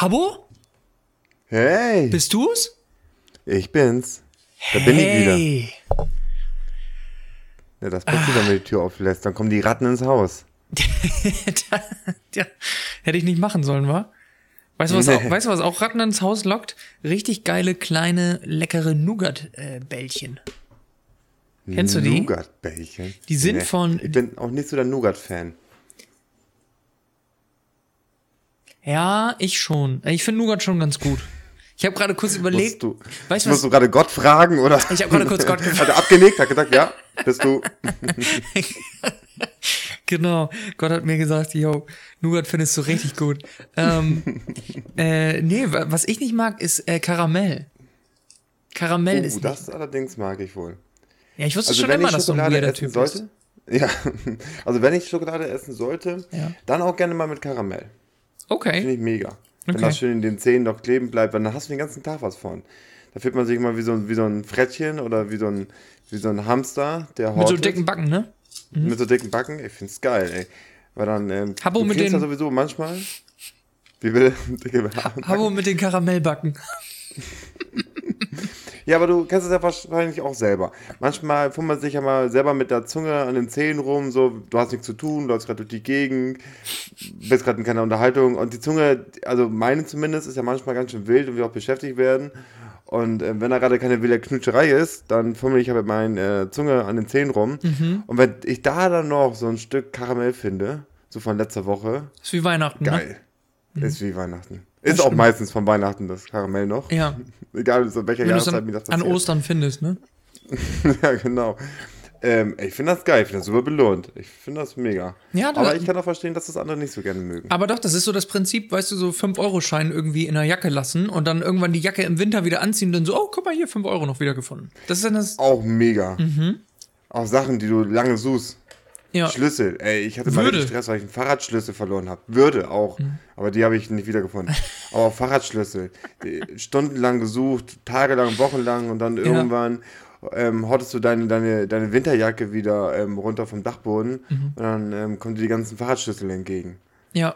Habbo? Hey, Bist du's? ich bin's. Da bin ich wieder. Hey. Ja, das passiert, wenn man die Tür auflässt. Dann kommen die Ratten ins Haus. ja, hätte ich nicht machen sollen, wa? Weißt du, was, Nee. auch, weißt du, was auch Ratten ins Haus lockt? Richtig geile, kleine, leckere Nougat-Bällchen. Kennst du die? Nougat-Bällchen. Die sind von- Ich bin auch nicht so der Nougat-Fan. Ja, ich schon. Ich finde Nougat schon ganz gut. Ich habe gerade kurz überlegt. Musst du, weißt du musst du gerade Gott fragen, oder? Ich hab gerade kurz Gott gefragt. Hat er abgenickt, hat gesagt, ja, bist du. Genau. Gott hat mir gesagt, yo, Nougat findest du richtig gut. ähm, äh, nee, wa- was ich nicht mag, ist äh, Karamell. Karamell Uh, ist nicht. das allerdings mag ich wohl. Ja, ich wusste Also schon immer, dass du ein weirder Typ sollte, bist. ja, also wenn ich Schokolade essen sollte, Ja. dann auch gerne mal mit Karamell. Finde Okay. ich mega. Wenn Okay. das schön in den Zähnen noch kleben bleibt, dann hast du den ganzen Tag was von. Da fühlt man sich immer wie so, ein- wie so ein Frettchen oder wie so ein, wie so ein Hamster, der Mit so hortet. dicken Backen, ne? Mit so dicken Backen. Ich find's geil, ey. Weil dann, ähm, Habbo du mit kriegst ja den- sowieso manchmal. Wie will dicke Backen. Habo mit den Karamellbacken. Ja, aber du kennst es ja wahrscheinlich auch selber. Manchmal fummelt sich ja mal selber mit der Zunge an den Zähnen rum, so, du hast nichts zu tun, läufst gerade durch die Gegend, bist gerade in keiner Unterhaltung und die Zunge, also meine zumindest, ist ja manchmal ganz schön wild und will auch beschäftigt werden. Und äh, wenn da gerade keine wilde Knutscherei ist, dann fummel ich ja mit meiner äh, Zunge an den Zähnen rum. Und wenn ich da dann noch so ein Stück Karamell finde, so von letzter Woche, Ist wie Weihnachten, ne? geil. Ist wie Weihnachten. Ist auch meistens von Weihnachten das Karamell noch. Ja. Egal, so welcher Wenn Jahreszeit mir das an, an passiert. Ostern findest, ne? Ja, genau. Ähm, ich finde das geil, ich finde das super belohnt. Ich finde das mega. Ja, da- Aber ich kann auch verstehen, dass das andere nicht so gerne mögen. Aber doch, das ist so das Prinzip, weißt du, so 5-Euro-Schein irgendwie in der Jacke lassen und dann irgendwann die Jacke im Winter wieder anziehen und dann so, oh, guck mal hier, 5 Euro noch wieder gefunden. Das ist dann das. Auch mega. Mhm. Auch Sachen, die du lange suchst. Ja. Schlüssel. Ey, ich hatte mal Würde. richtig Stress, weil ich einen Fahrradschlüssel verloren habe. Würde auch. Mhm. Aber die habe ich nicht wiedergefunden. Aber Fahrradschlüssel. Stundenlang gesucht, tagelang, wochenlang und dann irgendwann ähm, hottest du deine, deine, deine Winterjacke wieder ähm, runter vom Dachboden Mhm. und dann ähm, kommen dir die ganzen Fahrradschlüssel entgegen. Ja.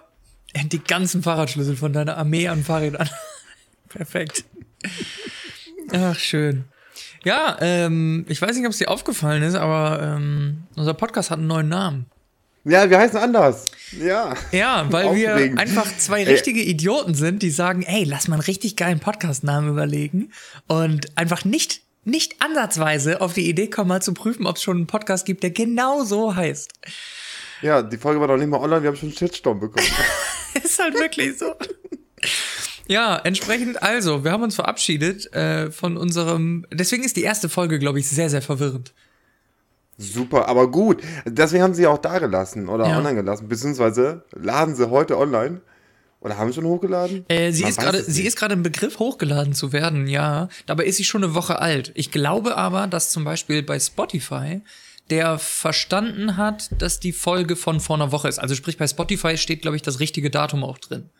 Die ganzen Fahrradschlüssel von deiner Armee an Fahrrädern. Perfekt. Ach, schön. Ja, ähm, ich weiß nicht, ob es dir aufgefallen ist, aber ähm, unser Podcast hat einen neuen Namen. Ja, wir heißen anders. Ja. Ja, weil wir einfach zwei Ey. richtige Idioten sind, die sagen, ey, lass mal einen richtig geilen Podcastnamen überlegen und einfach nicht, nicht ansatzweise auf die Idee kommen, mal zu prüfen, ob es schon einen Podcast gibt, der genau so heißt. Ja, die Folge war noch nicht mal online, wir haben schon einen Shitstorm bekommen. Ist halt wirklich so. Ja, entsprechend also, wir haben uns verabschiedet äh, von unserem. Deswegen ist die erste Folge, glaube ich, sehr, sehr verwirrend. Super, aber gut. Deswegen haben sie ja auch da gelassen oder Ja. online gelassen, beziehungsweise laden sie heute online. Oder haben sie schon hochgeladen? Äh, sie Man ist gerade, sie ist gerade im Begriff hochgeladen zu werden, ja. Dabei ist sie schon eine Woche alt. Ich glaube aber, dass zum Beispiel bei Spotify der verstanden hat, dass die Folge von vor einer Woche ist. Also sprich, bei Spotify steht, glaube ich, das richtige Datum auch drin.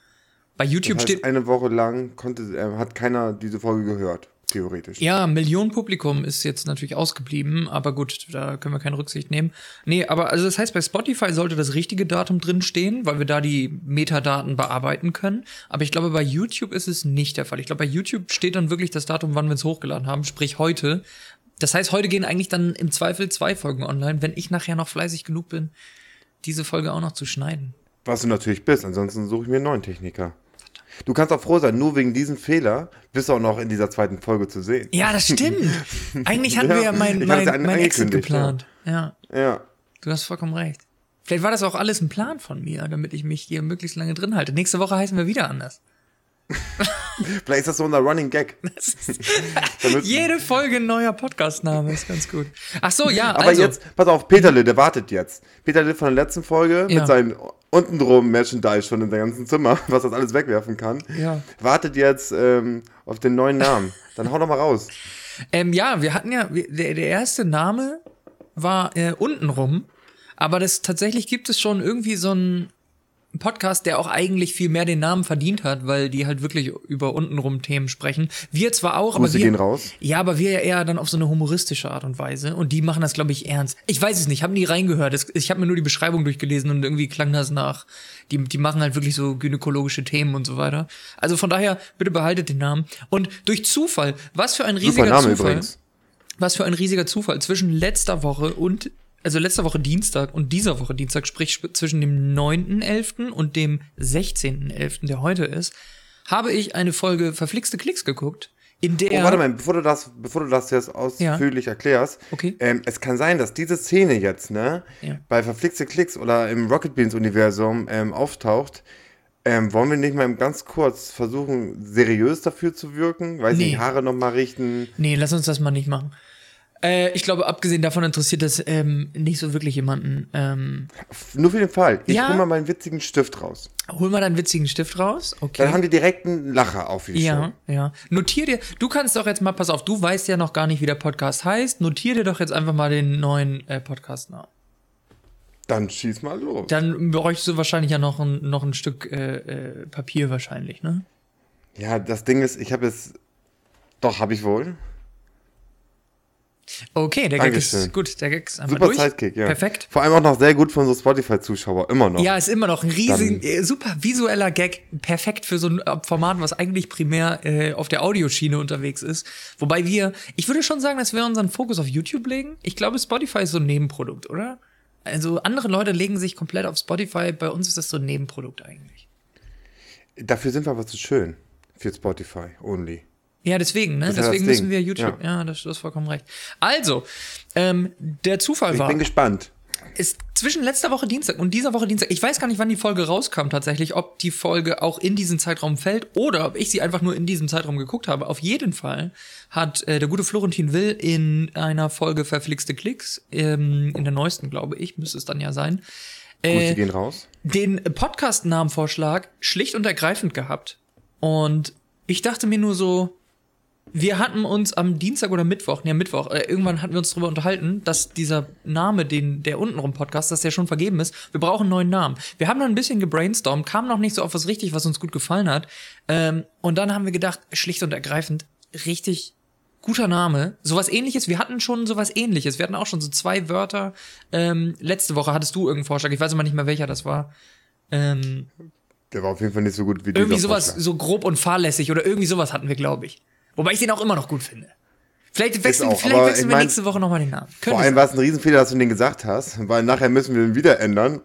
Bei YouTube Das heißt, steht. eine Woche lang konnte, äh, hat keiner diese Folge gehört, theoretisch. Ja, Millionen Publikum ist jetzt natürlich ausgeblieben, aber gut, da können wir keine Rücksicht nehmen. Nee, aber also das heißt, bei Spotify sollte das richtige Datum drin stehen, weil wir da die Metadaten bearbeiten können. Aber ich glaube, bei YouTube ist es nicht der Fall. Ich glaube, bei YouTube steht dann wirklich das Datum, wann wir es hochgeladen haben, sprich heute. Das heißt, heute gehen eigentlich dann im Zweifel zwei Folgen online, wenn ich nachher noch fleißig genug bin, diese Folge auch noch zu schneiden. Was du natürlich bist, ansonsten suche ich mir einen neuen Techniker. Du kannst auch froh sein, nur wegen diesem Fehler bist du auch noch in dieser zweiten Folge zu sehen. Ja, das stimmt. Eigentlich hatten Ja, wir ja mein, mein, ja mein Exit geplant. ja. Ja. Du hast vollkommen recht. Vielleicht war das auch alles ein Plan von mir, damit ich mich hier möglichst lange drin halte. Nächste Woche heißen wir wieder anders. Vielleicht ist das so unser Running Gag. Jede Folge ein neuer Podcastname ist ganz gut. Ach so, ja, Aber also. jetzt, pass auf, Peterle, der wartet jetzt. Peterle von der letzten Folge Ja. mit seinem untenrum Merchandise schon in seinem ganzen Zimmer, was das alles wegwerfen kann, Ja. wartet jetzt ähm, auf den neuen Namen. Dann hau doch mal raus. Ähm, ja, wir hatten ja, der, der erste Name war äh, untenrum, aber das tatsächlich gibt es schon irgendwie so ein Podcast, der auch eigentlich viel mehr den Namen verdient hat, weil die halt wirklich über untenrum Themen sprechen. Wir zwar auch, Grüße aber wir gehen raus. Ja, aber wir ja eher dann auf so eine humoristische Art und Weise und die machen das glaube ich ernst. Ich weiß es nicht, habe nie reingehört. Ich habe mir nur die Beschreibung durchgelesen und irgendwie klang das nach die die machen halt wirklich so gynäkologische Themen und so weiter. Also von daher bitte behaltet den Namen und durch Zufall, was für ein riesiger Zufall. übrigens. Was für ein riesiger Zufall zwischen letzter Woche und also letzter Woche Dienstag und dieser Woche Dienstag, sprich sp- zwischen dem 9.11. und dem 16.11., der heute ist, habe ich eine Folge Verflixte Klicks geguckt, in der Oh, warte mal, bevor du das, bevor du das jetzt ausführlich erklärst. Okay. Ähm, es kann sein, dass diese Szene jetzt, ne, Ja. bei Verflixte Klicks oder im Rocket Beans Universum ähm, auftaucht. Ähm, wollen wir nicht mal ganz kurz versuchen, seriös dafür zu wirken? Weiß Nee. nicht, Haare nochmal richten. Nee, lass uns das mal nicht machen. Äh, ich glaube, abgesehen davon interessiert das ähm, nicht so wirklich jemanden. Ähm, Nur für den Fall. Ich Ja. hol mal meinen witzigen Stift raus. hol mal deinen witzigen Stift raus. Okay. Dann haben die direkt einen Lacher auf die Ja, ja. Notier dir, du kannst doch jetzt mal, pass auf, du weißt ja noch gar nicht, wie der Podcast heißt. Notier dir doch jetzt einfach mal den neuen äh, Podcast-Namen. Dann schieß mal los. Dann bräuchtest du wahrscheinlich ja noch ein, noch ein Stück äh, äh, Papier wahrscheinlich, ne? Ja, das Ding ist, ich habe es. Doch, habe ich wohl. Okay, der Gag Dankeschön. ist gut, der Gag ist einfach Super durch. Sidekick, ja. Perfekt. Vor allem auch noch sehr gut für unsere Spotify-Zuschauer, immer noch. Ja, ist immer noch ein riesen, Dann- äh, super visueller Gag, perfekt für so ein äh, Format, was eigentlich primär äh, auf der Audioschiene unterwegs ist. Wobei wir, ich würde schon sagen, dass wir unseren Fokus auf YouTube legen. Ich glaube, Spotify ist so ein Nebenprodukt, oder? Also andere Leute legen sich komplett auf Spotify, bei uns ist das so ein Nebenprodukt eigentlich. Dafür sind wir aber zu schön. Für Spotify only. Ja, deswegen, ne? ist das Deswegen müssen wir YouTube. Ja, Ja. das, du hast vollkommen recht. Also, ähm, der Zufall Ich war. bin gespannt. ist zwischen letzter Woche Dienstag und dieser Woche Dienstag, ich weiß gar nicht, wann die Folge rauskam tatsächlich, ob die Folge auch in diesen Zeitraum fällt oder ob ich sie einfach nur in diesem Zeitraum geguckt habe. Auf jeden Fall hat äh, der gute Florentin Will in einer Folge Verflixte Klicks, ähm, in der neuesten, glaube ich, müsste es dann ja sein, äh, gehen raus. den Podcast-Namenvorschlag schlicht und ergreifend gehabt. Und ich dachte mir nur so, wir hatten uns am Dienstag oder Mittwoch, ne, Mittwoch, äh, irgendwann hatten wir uns darüber unterhalten, dass dieser Name, den der untenrum Podcast, dass der schon vergeben ist. Wir brauchen einen neuen Namen. Wir haben dann ein bisschen gebrainstormt, kamen noch nicht so auf was richtig, was uns gut gefallen hat. Ähm, und dann haben wir gedacht, schlicht und ergreifend, richtig guter Name. Sowas ähnliches, wir hatten schon sowas ähnliches. Wir hatten auch schon so zwei Wörter. Ähm, letzte Woche hattest du irgendeinen Vorschlag, ich weiß immer nicht mehr welcher das war. Ähm, Der war auf jeden Fall nicht so gut wie irgendwie sowas, Vorschlag. so grob und fahrlässig oder irgendwie sowas hatten wir, glaube ich. Wobei ich den auch immer noch gut finde. Vielleicht wechseln, auch, vielleicht wechseln wir mein, nächste Woche nochmal den Namen. Vor Könnte allem war es ein Riesenfehler, dass du den gesagt hast, weil nachher müssen wir ihn wieder ändern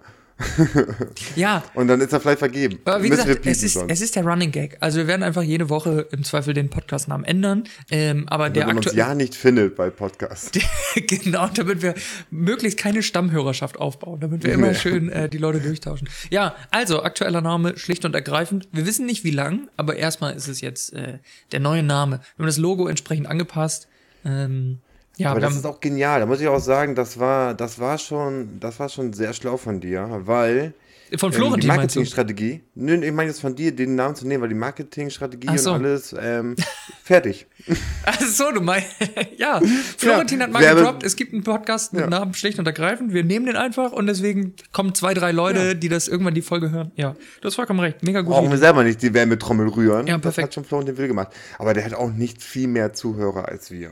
Ja, und dann ist er vielleicht vergeben. aber wie müssen gesagt, es ist, es ist der Running Gag. Also wir werden einfach jede Woche im Zweifel den Podcastnamen ändern. Ähm, aber der Wenn man uns ja nicht findet bei Podcasts. genau, damit wir möglichst keine Stammhörerschaft aufbauen, damit wir immer Ja. schön äh, die Leute durchtauschen. Ja, also aktueller Name schlicht und ergreifend. Wir wissen nicht wie lang, aber erstmal ist es jetzt äh, der neue Name. Wir haben das Logo entsprechend angepasst. Ähm, ja, Aber das ist auch genial. Da muss ich auch sagen, das war, das war schon, das war schon sehr schlau von dir, weil von ähm, die Florentin meinst du? Marketingstrategie, nö, ich meine jetzt von dir, den Namen zu nehmen, weil die Marketingstrategie so. und alles ähm, fertig. Ach so, du meinst, ja, Florentin Ja, hat mal Werbe- gedroppt, es gibt einen Podcast mit Ja. Namen schlicht und ergreifend, wir nehmen den einfach und deswegen kommen zwei, drei Leute, Ja. die das irgendwann die Folge hören. Ja, du hast vollkommen recht, mega gut. Brauchen wir selber nicht die Wärmetrommel rühren. Ja, Das perfekt. hat schon Florentin Will gemacht. Aber der hat auch nicht viel mehr Zuhörer als wir.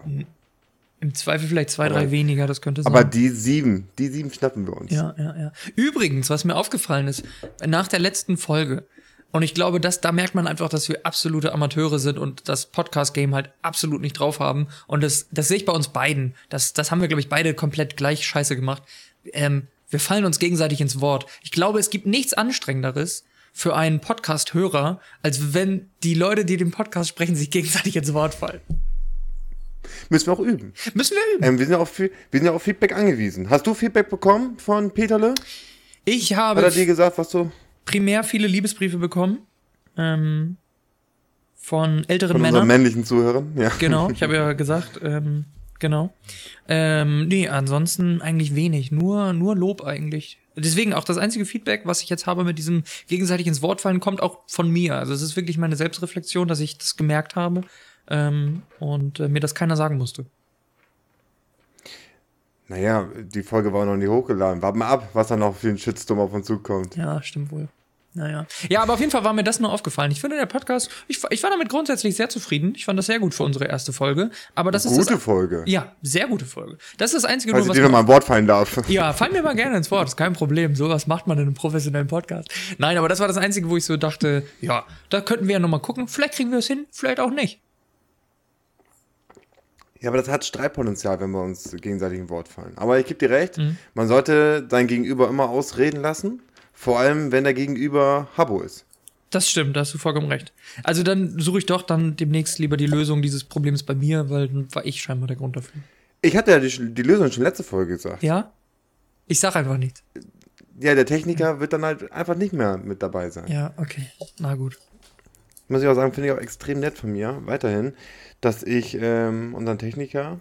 Im Zweifel vielleicht zwei, drei Aber- weniger, das könnte sein. Aber die sieben, die sieben schnappen wir uns. Ja, ja, ja. Übrigens, was mir aufgefallen ist, nach der letzten Folge, und ich glaube, dass da merkt man einfach, dass wir absolute Amateure sind und das Podcast-Game halt absolut nicht drauf haben. Und das, das sehe ich bei uns beiden. Das, das haben wir, glaube ich, beide komplett gleich scheiße gemacht. Ähm, wir fallen uns gegenseitig ins Wort. Ich glaube, es gibt nichts Anstrengenderes für einen Podcast-Hörer, als wenn die Leute, die den Podcast sprechen, sich gegenseitig ins Wort fallen. Müssen wir auch üben. Müssen wir üben. Ähm, wir, sind ja auf, wir sind ja auf Feedback angewiesen. Hast du Feedback bekommen von Peterle? Ich Hat habe er dir gesagt, was du primär viele Liebesbriefe bekommen. Ähm, von älteren von Männern. unseren männlichen Zuhörern? Ja. Genau, ich habe ja gesagt, ähm, genau. Ähm, nee, ansonsten eigentlich wenig, nur, nur Lob eigentlich. Deswegen auch das einzige Feedback, was ich jetzt habe mit diesem gegenseitig ins Wort fallen, kommt auch von mir. Also es ist wirklich meine Selbstreflexion, dass ich das gemerkt habe ähm, und äh, mir das keiner sagen musste. Naja, die Folge war noch nie hochgeladen. Warte mal ab, was da noch für ein Shitstorm auf uns zukommt. Ja, stimmt wohl. Naja. Ja, aber auf jeden Fall war mir das nur aufgefallen. Ich finde, der Podcast, ich, ich war damit grundsätzlich sehr zufrieden. Ich fand das sehr gut für unsere erste Folge. Aber das ist. Gute Folge. Ja, sehr gute Folge. Das ist das Einzige, Falls nur, ich was dir noch mal ein Wort fallen darf. Ja, fall mir mal gerne ins Wort, ist kein Problem. Sowas macht man in einem professionellen Podcast. Nein, aber das war das Einzige, wo ich so dachte, ja, da könnten wir ja nochmal gucken. Vielleicht kriegen wir es hin, vielleicht auch nicht. Ja, aber das hat Streitpotenzial, wenn wir uns gegenseitig ein Wort fallen. Aber ich gebe dir recht, Mhm. man sollte sein Gegenüber immer ausreden lassen. Vor allem, wenn der Gegenüber Habo ist. Das stimmt, da hast du vollkommen recht. Also dann suche ich doch dann demnächst lieber die Lösung dieses Problems bei mir, weil dann war ich scheinbar der Grund dafür. Ich hatte ja die, die Lösung schon letzte Folge gesagt. Ja? Ich sag einfach nichts. Ja, der Techniker wird dann halt einfach nicht mehr mit dabei sein. Ja, okay. Na gut. Muss ich auch sagen, finde ich auch extrem nett von mir, weiterhin, dass ich ähm, unseren Techniker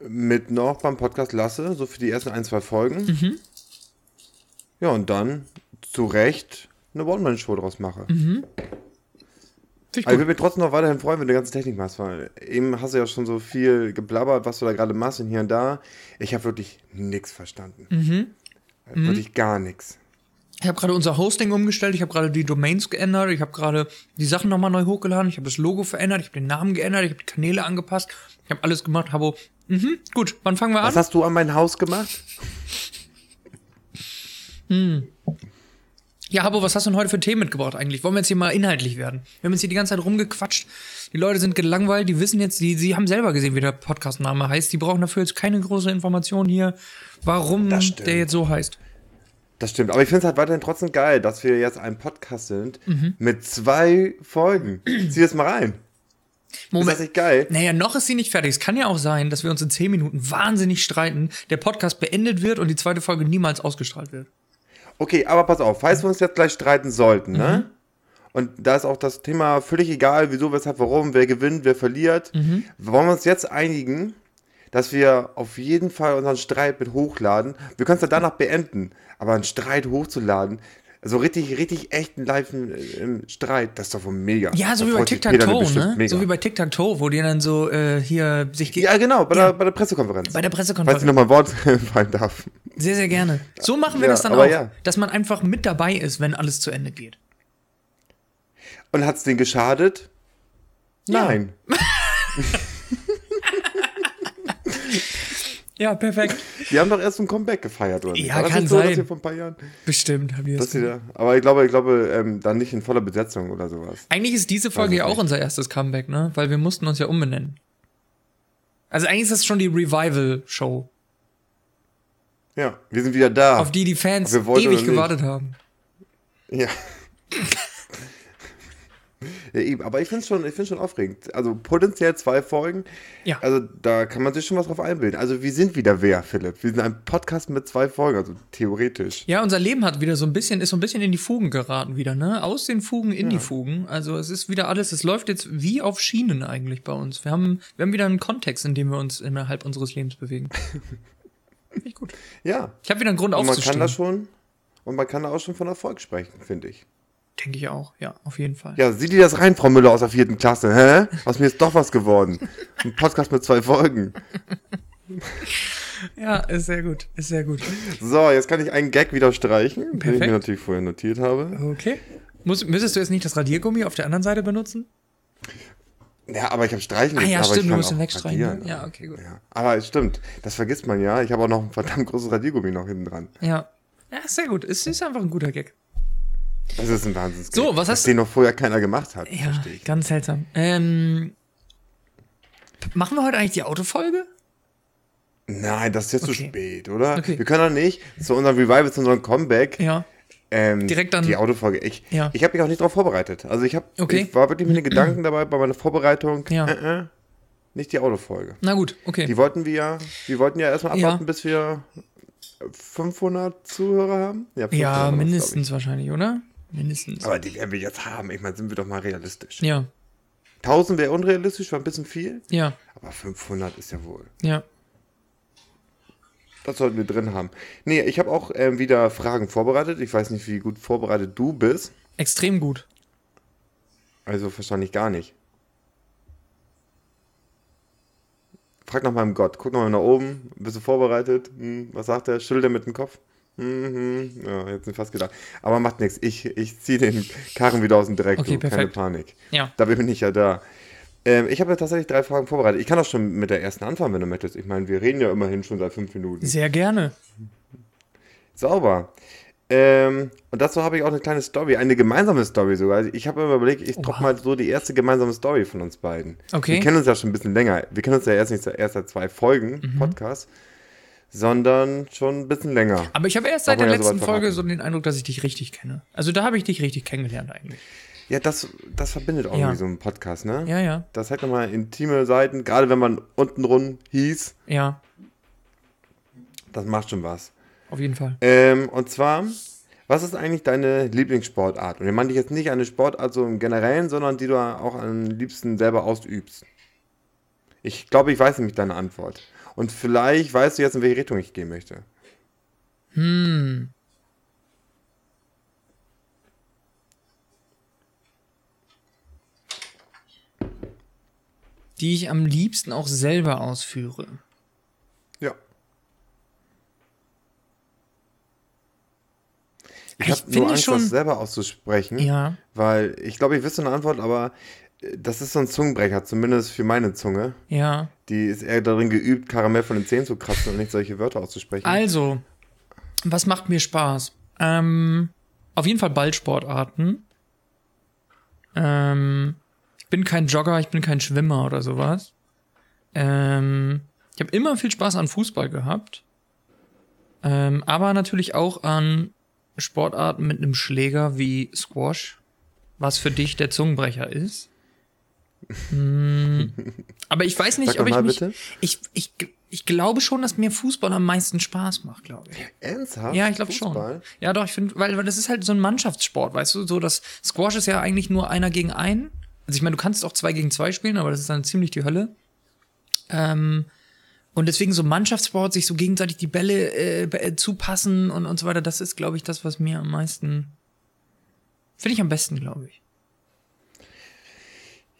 mit noch beim Podcast lasse, so für die ersten ein, zwei Folgen. Mhm. Ja, und dann zu Recht eine One-Man-Show draus mache. Finde ich Aber ich würde mich trotzdem noch weiterhin freuen, wenn du die ganze Technik machst, weil eben hast du ja schon so viel geblabbert, was du da gerade machst und hier und da. Ich habe wirklich nichts verstanden. Mhm. Wirklich gar nichts. Ich habe gerade unser Hosting umgestellt, ich habe gerade die Domains geändert, ich habe gerade die Sachen nochmal neu hochgeladen, ich habe das Logo verändert, ich habe den Namen geändert, ich habe die Kanäle angepasst, ich habe alles gemacht, Habo. Mhm, gut, wann fangen wir Was an? hast du an mein Haus gemacht? Ja, Habo, was hast du denn heute für Themen mitgebracht eigentlich? Wollen wir jetzt hier mal inhaltlich werden? Wir haben jetzt hier die ganze Zeit rumgequatscht. Die Leute sind gelangweilt, die wissen jetzt, die, sie haben selber gesehen, wie der Podcast-Name heißt. Die brauchen dafür jetzt keine große Information hier, warum der jetzt so heißt. Das stimmt, aber ich finde es halt weiterhin trotzdem geil, dass wir jetzt ein Podcast sind Mhm. mit zwei Folgen. Zieh das mal rein. Ist das nicht geil? Naja, noch ist sie nicht fertig. Es kann ja auch sein, dass wir uns in zehn Minuten wahnsinnig streiten, der Podcast beendet wird und die zweite Folge niemals ausgestrahlt wird. Okay, aber pass auf, falls wir uns jetzt gleich streiten sollten, ne? Und da ist auch das Thema völlig egal, wieso, weshalb, warum, wer gewinnt, wer verliert. Wollen wir uns jetzt einigen, dass wir auf jeden Fall unseren Streit mit hochladen? Wir können es ja danach beenden, aber einen Streit hochzuladen, so richtig, richtig echten live im Streit, das ist doch wohl mega. Ja, so Da wie bei Tic-Tac-Toe, ne? mega. So wie bei Tic-Tac-Toe, wo die dann so äh, hier sich Ja, genau, bei, Ja. Der, bei der Pressekonferenz. bei der Falls ich Pressekonferenz. nochmal ein Wort fallen darf. Sehr, sehr gerne. So machen wir Ja, das dann auch, ja. dass man einfach mit dabei ist, wenn alles zu Ende geht. Und hat es denen geschadet? Nein. Ja, perfekt. Die haben doch erst ein Comeback gefeiert, oder? nicht? Ja, War das kann so, sein. Dass wir vor ein paar Jahren, Bestimmt haben die das. da, aber ich glaube, ich glaube, ähm, dann nicht in voller Besetzung oder sowas. Eigentlich ist diese Folge ja auch unser erstes Comeback, ne? Weil wir mussten uns ja umbenennen. Also eigentlich ist das schon die Revival-Show, Ja, wir sind wieder da. auf die die Fans ewig gewartet haben. Ja. ja eben, aber ich finde es schon, ich find's schon aufregend. Also potenziell zwei Folgen. Ja. Also da kann man sich schon was drauf einbilden. Also wir sind wieder wer, Philipp? Wir sind ein Podcast mit zwei Folgen, also theoretisch. Ja, unser Leben hat wieder so ein bisschen, ist so ein bisschen in die Fugen geraten wieder, ne? Aus den Fugen in die Fugen. Also es ist wieder alles, es läuft jetzt wie auf Schienen eigentlich bei uns. Wir haben, wir haben wieder einen Kontext, in dem wir uns innerhalb unseres Lebens bewegen. Finde ich gut. Ja. Ich habe wieder einen Grund Und man kann da schon, und man kann da auch schon von Erfolg sprechen, finde ich. Denke ich auch, ja, auf jeden Fall. Ja, sieh dir das rein, Frau Müller aus der vierten Klasse, hä? Aus mir ist doch was geworden. Ein Podcast mit zwei Folgen. Ja, ist sehr gut, ist sehr gut. So, jetzt kann ich einen Gag wieder streichen, den ich Perfekt. mir natürlich vorher notiert habe. Okay. Muss, müsstest du jetzt nicht das Radiergummi auf der anderen Seite benutzen? Ja, aber ich habe streichen Ah ja, aber stimmt, du musst auch wegstreichen. radieren. Ne? Ja, okay, gut. Ja, aber es stimmt, das vergisst man ja. Ich habe auch noch ein verdammt großes Radiergummi noch hinten dran. Ja. Ja, sehr gut. Es ist einfach ein guter Gag. Das ist ein Wahnsinns. So, was hast- Den noch vorher keiner gemacht hat, Ja, ganz seltsam. Ähm, machen wir heute eigentlich die Autofolge? Nein, das ist jetzt Okay. zu spät, oder? Okay. Wir können doch nicht zu unserem Revival, zu unserem Comeback, Ja. ähm, Direkt dann- die Autofolge. Ich, Ja. ich habe mich auch nicht darauf vorbereitet. Also ich, hab, Okay. ich war wirklich mit den Gedanken dabei bei meiner Vorbereitung. Ja. Äh, äh, nicht die Autofolge. Na gut, okay. Die wollten wir, wir wollten ja erstmal Ja. abwarten, bis wir 500 Zuhörer haben. Ja, 500 ja, mindestens wahrscheinlich, oder? Mindestens. Aber die werden wir jetzt haben. Ich meine, sind wir doch mal realistisch. Ja, 1000 wäre unrealistisch, war ein bisschen viel. ja, Aber 500 ist ja wohl. ja. Das sollten wir drin haben. Nee, ich habe auch ähm, wieder Fragen vorbereitet. Ich weiß nicht, wie gut vorbereitet du bist. Extrem gut. Also wahrscheinlich gar nicht. Frag nach meinem Gott. Guck noch mal nach oben. Bist du vorbereitet? Hm, was sagt er? Schüttelt er mit dem Kopf? Mhm. Ja, jetzt sind fast gedacht. Aber macht nichts. Ich, ich ziehe den Karren wieder aus dem Dreck. Okay, du. Keine. Panik. Ja. Dafür bin ich ja da. Ähm, ich habe ja tatsächlich drei Fragen vorbereitet. Ich kann auch schon mit der ersten anfangen, wenn du möchtest. Ich meine, wir reden ja immerhin schon seit fünf Minuten. Sehr gerne. Sauber. Ähm, und dazu habe ich auch eine kleine Story, eine gemeinsame Story sogar. Also ich habe mir überlegt, ich droppe mal so die erste gemeinsame Story von uns beiden. Okay. Wir kennen uns ja schon ein bisschen länger. Wir kennen uns ja erst nicht erst seit zwei Folgen Mhm. Podcast, sondern schon ein bisschen länger. Aber ich habe erst seit der ja letzten Folge so den Eindruck, dass ich dich richtig kenne. Also da habe ich dich richtig kennengelernt eigentlich. Ja, das, das verbindet auch Ja. irgendwie so einen Podcast, ne? Ja, ja, Das hat nochmal intime Seiten, gerade wenn man untenrum hieß, ja, das macht schon was. auf jeden Fall. Ähm, und zwar, was ist eigentlich deine Lieblingssportart? Und ich meine ich jetzt nicht eine Sportart so im Generellen, sondern die du auch am liebsten selber ausübst. Ich glaube, ich weiß nämlich deine Antwort. Und vielleicht weißt du jetzt, in welche Richtung ich gehen möchte. Hm. Die ich am liebsten auch selber ausführe. Ja. Ich Ich habe nur Angst, schon- das selber auszusprechen, Ja. weil ich glaube, ich wüsste eine Antwort, aber das ist so ein Zungenbrecher, zumindest für meine Zunge. Ja. Die ist eher darin geübt, Karamell von den Zähnen zu kratzen und nicht solche Wörter auszusprechen. Also, was macht mir Spaß? Ähm, auf jeden Fall Ballsportarten. Ähm, ich bin kein Jogger, ich bin kein Schwimmer oder sowas. Ähm, ich habe immer viel Spaß an Fußball gehabt. Ähm, aber natürlich auch an Sportarten mit einem Schläger wie Squash, was für dich der Zungenbrecher ist. Hm, aber ich weiß nicht, Sag ob ich mal mich. bitte. Ich, ich, ich glaube schon, dass mir Fußball am meisten Spaß macht, glaube ich. Ernsthaft? Ja, ich glaube schon. Ja, doch, ich finde, weil, weil das ist halt so ein Mannschaftssport, weißt du, so das Squash ist ja eigentlich nur einer gegen einen. Also ich meine, du kannst auch zwei gegen zwei spielen, aber das ist dann ziemlich die Hölle. Ähm, und deswegen so Mannschaftssport, sich so gegenseitig die Bälle äh, äh, zupassen und, und so weiter, das ist, glaube ich, das, was mir am meisten. Finde ich am besten, glaube ich.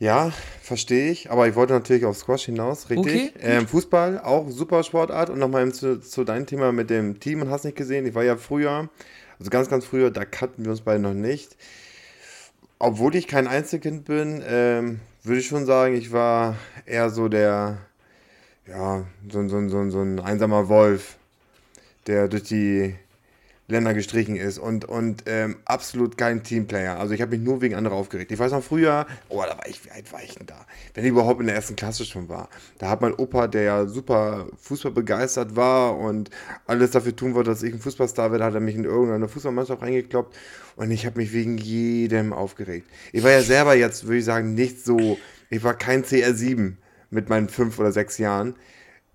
Ja, verstehe ich, aber ich wollte natürlich auf Squash hinaus, richtig. Okay, ähm, Fußball, auch super Sportart. Und nochmal zu, zu deinem Thema mit dem Team und hast nicht gesehen. Ich war ja früher, also ganz, ganz früher, da kannten wir uns beide noch nicht. Obwohl ich kein Einzelkind bin, ähm, würde ich schon sagen, ich war eher so der, ja, so, so, so, so ein einsamer Wolf, der durch die Länder gestrichen ist und, und ähm, absolut kein Teamplayer. Also ich habe mich nur wegen anderer aufgeregt. Ich weiß noch früher, oh, da war ich, wie alt war ich denn da? Wenn ich überhaupt in der ersten Klasse schon war. Da hat mein Opa, der ja super Fußball begeistert war und alles dafür tun wollte, dass ich ein Fußballstar werde, hat er mich in irgendeine Fußballmannschaft reingekloppt und ich habe mich wegen jedem aufgeregt. Ich war ja selber jetzt, würde ich sagen, nicht so, ich war kein CR7 mit meinen fünf oder sechs Jahren.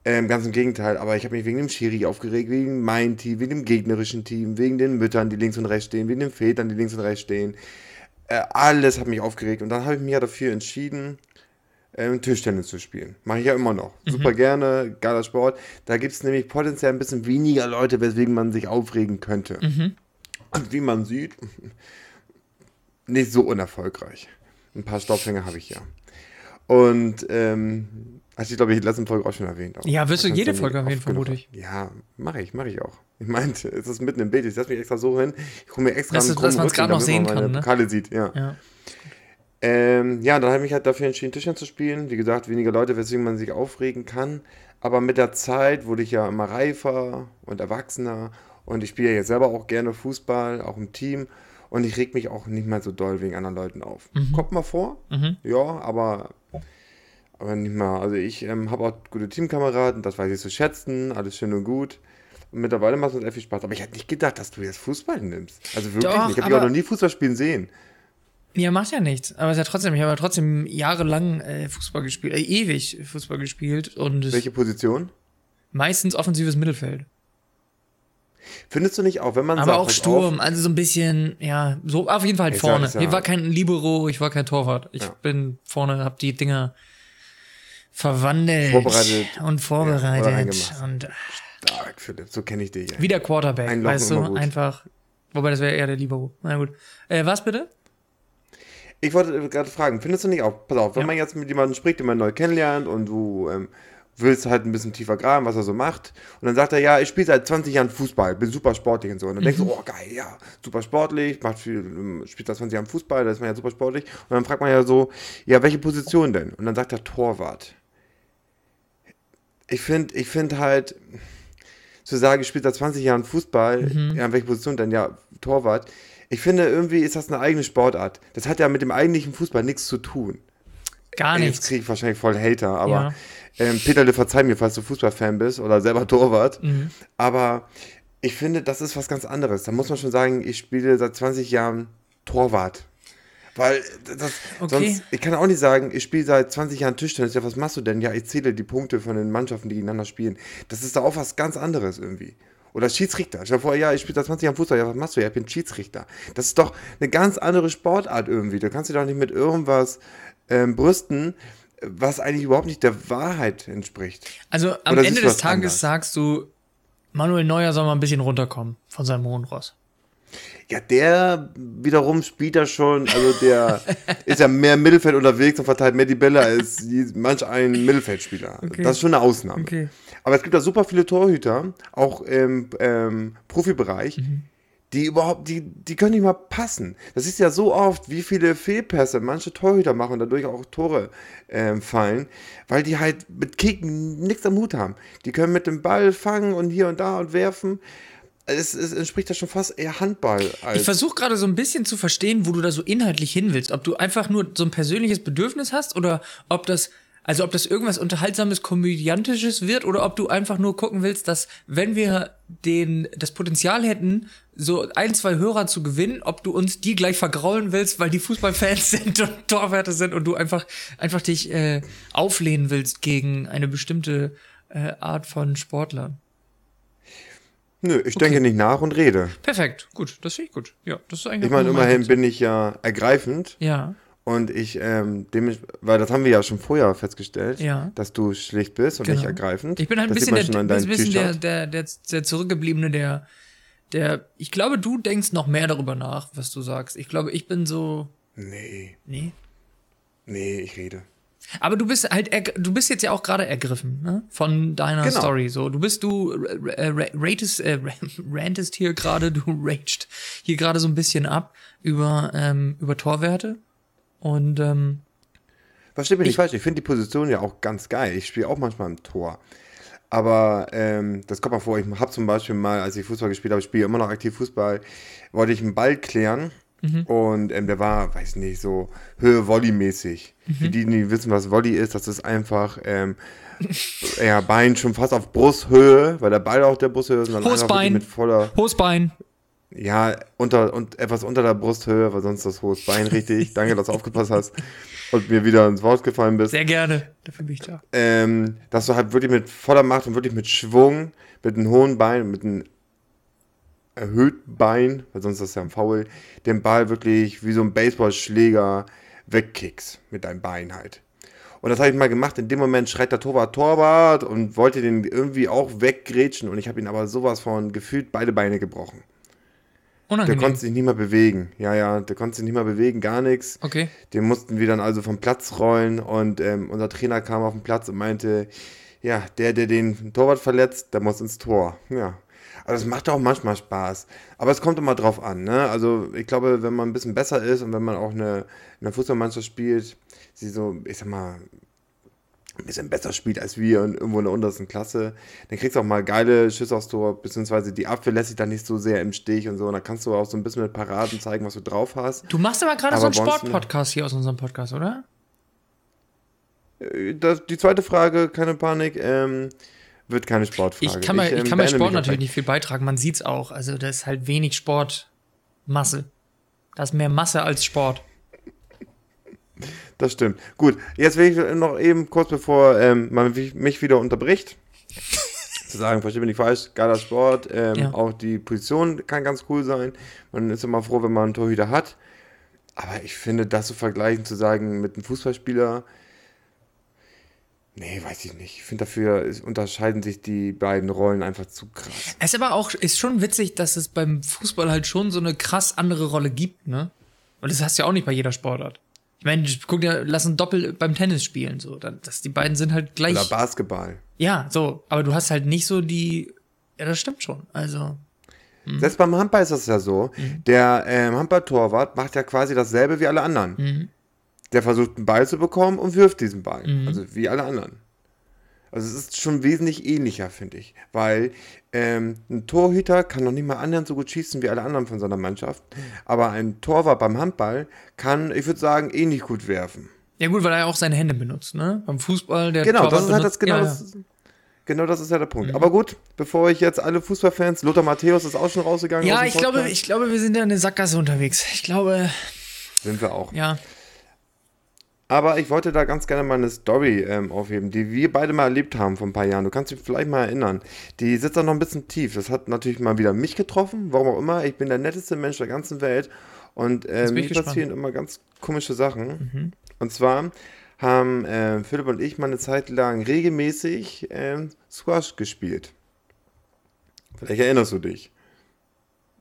Ähm, ganz im Gegenteil, aber ich habe mich wegen dem Schiri aufgeregt, wegen meinem Team, wegen dem gegnerischen Team, wegen den Müttern, die links und rechts stehen, wegen den Vätern, die links und rechts stehen. Äh, alles hat mich aufgeregt und dann habe ich mich ja dafür entschieden, ähm, Tischtennis zu spielen. Mache ich ja immer noch. Super gerne, geiler Sport. Da gibt es nämlich potenziell ein bisschen weniger Leute, weswegen man sich aufregen könnte. Und wie man sieht, nicht so unerfolgreich. Ein paar Staubfänger habe ich ja. Und ähm, hast du, glaube ich, in der letzten Folge auch schon erwähnt. Auch. Ja, wirst du jede Folge erwähnen, vermute ich. Ja, mache ich, mache ich auch. Ich meinte, es ist mitten im Bild. Ich setze mich extra so hin. Ich hole mir extra Dass einen du- dass man's Rücken, grad noch sehen man kann, ne? Pokale sieht, ja. Ja. Ähm, ja, dann habe ich mich halt dafür entschieden, Tischtennis zu spielen. Wie gesagt, weniger Leute, weswegen man sich aufregen kann. Aber mit der Zeit wurde ich ja immer reifer und erwachsener. Und ich spiele ja jetzt selber auch gerne Fußball, auch im Team. Und ich reg mich auch nicht mehr so doll wegen anderen Leuten auf. Kommt mal vor, Mhm. ja, aber, aber nicht mal. Also ich ähm, habe auch gute Teamkameraden, das weiß ich zu schätzen, alles schön und gut. Und mittlerweile macht es uns echt viel Spaß. Aber ich hätte nicht gedacht, dass du jetzt Fußball nimmst. Also wirklich Doch, nicht. Ich habe dich auch noch nie Fußball spielen sehen. Ja, macht ja nichts. Aber ist ja trotzdem, ich habe ja trotzdem jahrelang äh, Fußball gespielt, äh, ewig Fußball gespielt und es- Welche Position? meistens offensives Mittelfeld. Findest du nicht auch, wenn man Aber sagt, auch Sturm, also so ein bisschen, ja, so auf jeden Fall halt vorne. ist ja- ich war kein Libero, ich war kein Torwart. Ich Ja. bin vorne, hab die Dinger verwandelt Vorbereitet. und Ja, vorbereitet reingemacht. und stark, Philipp, so kenne ich dich ja. wie der Quarterback, Einloggen weißt du, einfach. Wobei das wäre eher der Libero. Na gut. Äh, was bitte? Ich wollte äh, gerade fragen, findest du nicht auch, pass auf, wenn Ja. man jetzt mit jemandem spricht, den man neu kennenlernt und du ähm, willst halt ein bisschen tiefer graben, was er so macht. Und dann sagt er, ja, ich spiele seit 20 Jahren Fußball, bin super sportlich und so. Und dann denkst du, oh geil, ja, super sportlich, macht viel, ähm, spielt seit 20 Jahren Fußball, da ist man ja super sportlich. Und dann fragt man ja so, ja, welche Position denn? Und dann sagt er Torwart. Ich finde, ich finde halt, zu sagen, ich spiele seit 20 Jahren Fußball, ja, welche Position denn? Ja, Torwart. Ich finde, irgendwie ist das eine eigene Sportart. Das hat ja mit dem eigentlichen Fußball nichts zu tun. Gar Jetzt nichts. kriege ich wahrscheinlich voll Hater, aber Ja. ähm, Peter, verzeih mir, falls du Fußballfan bist oder selber Torwart. Mhm. Aber ich finde, das ist was ganz anderes. Da muss man schon sagen, ich spiele seit 20 Jahren Torwart. Weil das, Okay. sonst, ich kann auch nicht sagen, ich spiele seit 20 Jahren Tischtennis. Ja, was machst du denn? Ja, ich zähle die Punkte von den Mannschaften, die gegeneinander spielen. Das ist da auch was ganz anderes irgendwie. Oder Schiedsrichter. Stell dir vor, ja, ich spiele seit 20 Jahren Fußball. Ja, was machst du? Ja, ich bin Schiedsrichter. Das ist doch eine ganz andere Sportart irgendwie. Du kannst dich doch nicht mit irgendwas ähm, brüsten, was eigentlich überhaupt nicht der Wahrheit entspricht. Also am Ende des Tages anders? sagst du, Manuel Neuer soll mal ein bisschen runterkommen von seinem hohen Ross. Ja, der wiederum spielt da schon, also der ist ja mehr im Mittelfeld unterwegs und verteilt mehr die Bälle als manch ein Mittelfeldspieler. Okay. Das ist schon eine Ausnahme. Okay. Aber es gibt da super viele Torhüter, auch im ähm, Profibereich, die überhaupt, die, die können nicht mal passen. Das ist ja so oft, wie viele Fehlpässe manche Torhüter machen und dadurch auch Tore ähm, fallen, weil die halt mit Kicken nichts am Hut haben. Die können mit dem Ball fangen und hier und da und werfen. Es, es entspricht ja schon fast eher Handball als Ich versuche gerade so ein bisschen zu verstehen, wo du da so inhaltlich hin willst. Ob du einfach nur so ein persönliches Bedürfnis hast oder ob das, also ob das irgendwas Unterhaltsames, Komödiantisches wird oder ob du einfach nur gucken willst, dass wenn wir den, das Potenzial hätten, so ein, zwei Hörer zu gewinnen, ob du uns die gleich vergraulen willst, weil die Fußballfans sind und Torwärter sind und du einfach, einfach dich äh, auflehnen willst gegen eine bestimmte äh, Art von Sportlern. Nö, ich denke nicht nach und rede. Perfekt, gut, das finde ich gut. Ja, das ist eigentlich Ich meine, immerhin bin ich ja ergreifend Ja. und ich, ähm, dem, weil das haben wir ja schon vorher festgestellt, Ja. dass du schlicht bist und nicht Genau. ergreifend. Ich bin halt ein das bisschen, der, ein bisschen der, der, der, der Zurückgebliebene, der, der, ich glaube, du denkst noch mehr darüber nach, was du sagst. Ich glaube, ich bin so, Nee, nee. nee, ich rede. Aber du bist halt, du bist jetzt ja auch gerade ergriffen, ne? Von deiner Genau. Story. So, du bist, du äh, ra- ratest, äh, rantest hier gerade, du raged hier gerade so ein bisschen ab über, ähm, über Torwerte. Und, ähm, Versteht mich nicht falsch, ich finde die Position ja auch ganz geil. Ich spiele auch manchmal im Tor. Aber ähm, das kommt mal vor, ich habe zum Beispiel mal, als ich Fußball gespielt habe, ich spiele immer noch aktiv Fußball, wollte ich einen Ball klären und ähm, der war, weiß nicht, so Höhe Volley-mäßig. Für die, die wissen, was Volley ist, das ist einfach ähm, ja, Bein schon fast auf Brusthöhe, weil der Ball auch der Brusthöhe ist und dann Hohes einfach wirklich Bein. mit voller, hohes Bein. ja, unter und etwas unter der Brusthöhe, weil sonst das hohes Bein richtig. Danke, dass du aufgepasst hast und mir wieder ins Wort gefallen bist. Sehr gerne. Dafür bin ich da. ähm, dass du halt wirklich mit voller Macht und wirklich mit Schwung, mit einem hohen Bein, mit einem erhöhten Bein, weil sonst ist das ja ein Foul, den Ball wirklich wie so ein Baseballschläger wegkickst mit deinem Bein halt. Und das habe ich mal gemacht. In dem Moment schreit der Torwart Torwart und wollte den irgendwie auch weggrätschen und ich habe ihn aber sowas von gefühlt beide Beine gebrochen. Der Unangenehm. konnte sich nicht mehr bewegen. Ja, ja, der konnte sich nicht mehr bewegen, gar nichts. Okay. Den mussten wir dann also vom Platz rollen und ähm, unser Trainer kam auf den Platz und meinte, ja, der, der den Torwart verletzt, der muss ins Tor. Ja. Also es macht auch manchmal Spaß. Aber es kommt immer drauf an, ne? Also ich glaube, wenn man ein bisschen besser ist und wenn man auch eine, eine Fußballmannschaft spielt, sie so, ich sag mal, ein bisschen besser spielt als wir und irgendwo in der untersten Klasse, dann kriegst du auch mal geile Schüsse aufs Tor, beziehungsweise die Abwehr lässt sich dann nicht so sehr im Stich und so. Und dann kannst du auch so ein bisschen mit Paraden zeigen, was du drauf hast. Du machst aber gerade so einen Sportpodcast hier aus unserem Podcast, oder? Äh, Das, die zweite Frage, keine Panik, ähm, wird keine Sportfrage. Ich kann, bei, ich ähm, kann bei Sport natürlich nicht viel beitragen. Man sieht's auch. Also, da ist halt wenig Sportmasse. Da ist mehr Masse als Sport. Das stimmt. Gut, jetzt will ich noch eben kurz bevor ähm, man mich- mich wieder unterbricht, zu sagen, verstehe mich nicht falsch, geiler Sport, ähm, Ja. auch die Position kann ganz cool sein. Man ist immer froh, wenn man einen Torhüter hat. Aber ich finde, das zu vergleichen, zu sagen, mit einem Fußballspieler, nee, weiß ich nicht. Ich finde, dafür ist, unterscheiden sich die beiden Rollen einfach zu krass. Es ist aber auch, ist schon witzig, dass es beim Fußball halt schon so eine krass andere Rolle gibt, ne? Und das hast du ja auch nicht bei jeder Sportart. Ich meine, guck dir, lass ein Doppel beim Tennis spielen, so. Das, die beiden sind halt gleich. Oder Basketball. Ja, so. Aber du hast halt nicht so die. Ja, das stimmt schon. Also. Mhm. Selbst beim Handball ist das ja so. Mhm. Der ähm, Handballtorwart macht ja quasi dasselbe wie alle anderen. Mhm. Der versucht einen Ball zu bekommen und wirft diesen Ball. Mhm. Also wie alle anderen. Also es ist schon wesentlich ähnlicher, finde ich. Weil ähm, ein Torhüter kann noch nicht mal annähernd so gut schießen wie alle anderen von seiner Mannschaft. Aber ein Torwart beim Handball kann, ich würde sagen, ähnlich gut werfen. Ja gut, weil er auch seine Hände benutzt, ne? Beim Fußball, der Genau, Torwart das ist halt das genau ja, das, Genau das ist ja der Punkt. Aber gut, bevor ich jetzt alle Fußballfans, Lothar Matthäus ist auch schon rausgegangen. Ja, ja ich glaube, ich glaube, wir sind ja in der Sackgasse unterwegs. Ich glaube, Sind wir auch. ja. Aber ich wollte da ganz gerne mal eine Story ähm, aufheben, die wir beide mal erlebt haben vor ein paar Jahren. Du kannst dich vielleicht mal erinnern. Die sitzt da noch ein bisschen tief. Das hat natürlich mal wieder mich getroffen, warum auch immer. Ich bin der netteste Mensch der ganzen Welt. Und äh, mir passieren immer ganz komische Sachen. Und zwar haben äh, Philipp und ich mal eine Zeit lang regelmäßig ähm, Squash gespielt. Vielleicht erinnerst du dich.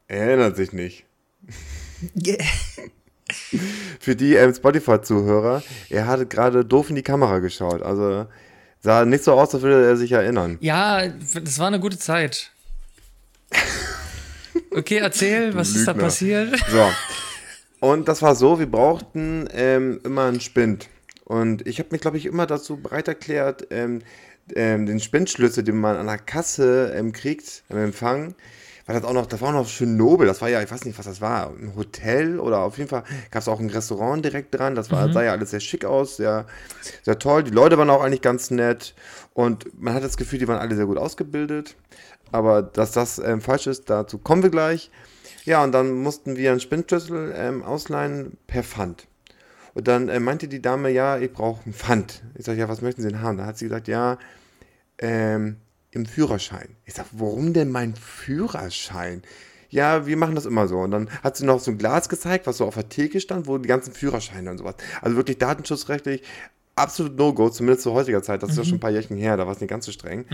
Er erinnert sich nicht. Für die ähm, Spotify-Zuhörer, er hatte gerade doof in die Kamera geschaut. Also sah nicht so aus, als würde er sich erinnern. Ja, das war eine gute Zeit. Okay, erzähl, was ist da passiert? So. Und das war so, wir brauchten ähm, immer einen Spind. Und ich habe mich, glaube ich, immer dazu bereit erklärt, ähm, ähm, den Spindschlüssel, den man an der Kasse ähm, kriegt, am Empfang, war das auch noch, das war auch noch schön nobel. Das war ja, ich weiß nicht, was das war, ein Hotel oder auf jeden Fall gab es auch ein Restaurant direkt dran. Das war, sah ja alles sehr schick aus, sehr, sehr toll. Die Leute waren auch eigentlich ganz nett. Und man hat das Gefühl, die waren alle sehr gut ausgebildet. Aber dass das ähm, falsch ist, dazu kommen wir gleich. Ja, und dann mussten wir einen Spindschlüssel ähm, ausleihen per Pfand. Und dann äh, meinte die Dame, ja, ich brauche einen Pfand. Ich sage, ja, was möchten Sie denn haben? Da hat sie gesagt, ja, ähm, im Führerschein. Ich sage, warum denn mein Führerschein? Ja, wir machen das immer so. Und dann hat sie noch so ein Glas gezeigt, was so auf der Theke stand, wo die ganzen Führerscheine und sowas. Also wirklich datenschutzrechtlich absolut No-Go, zumindest zu heutiger Zeit. Das ist ja schon ein paar Jährchen her, da war es nicht ganz so streng.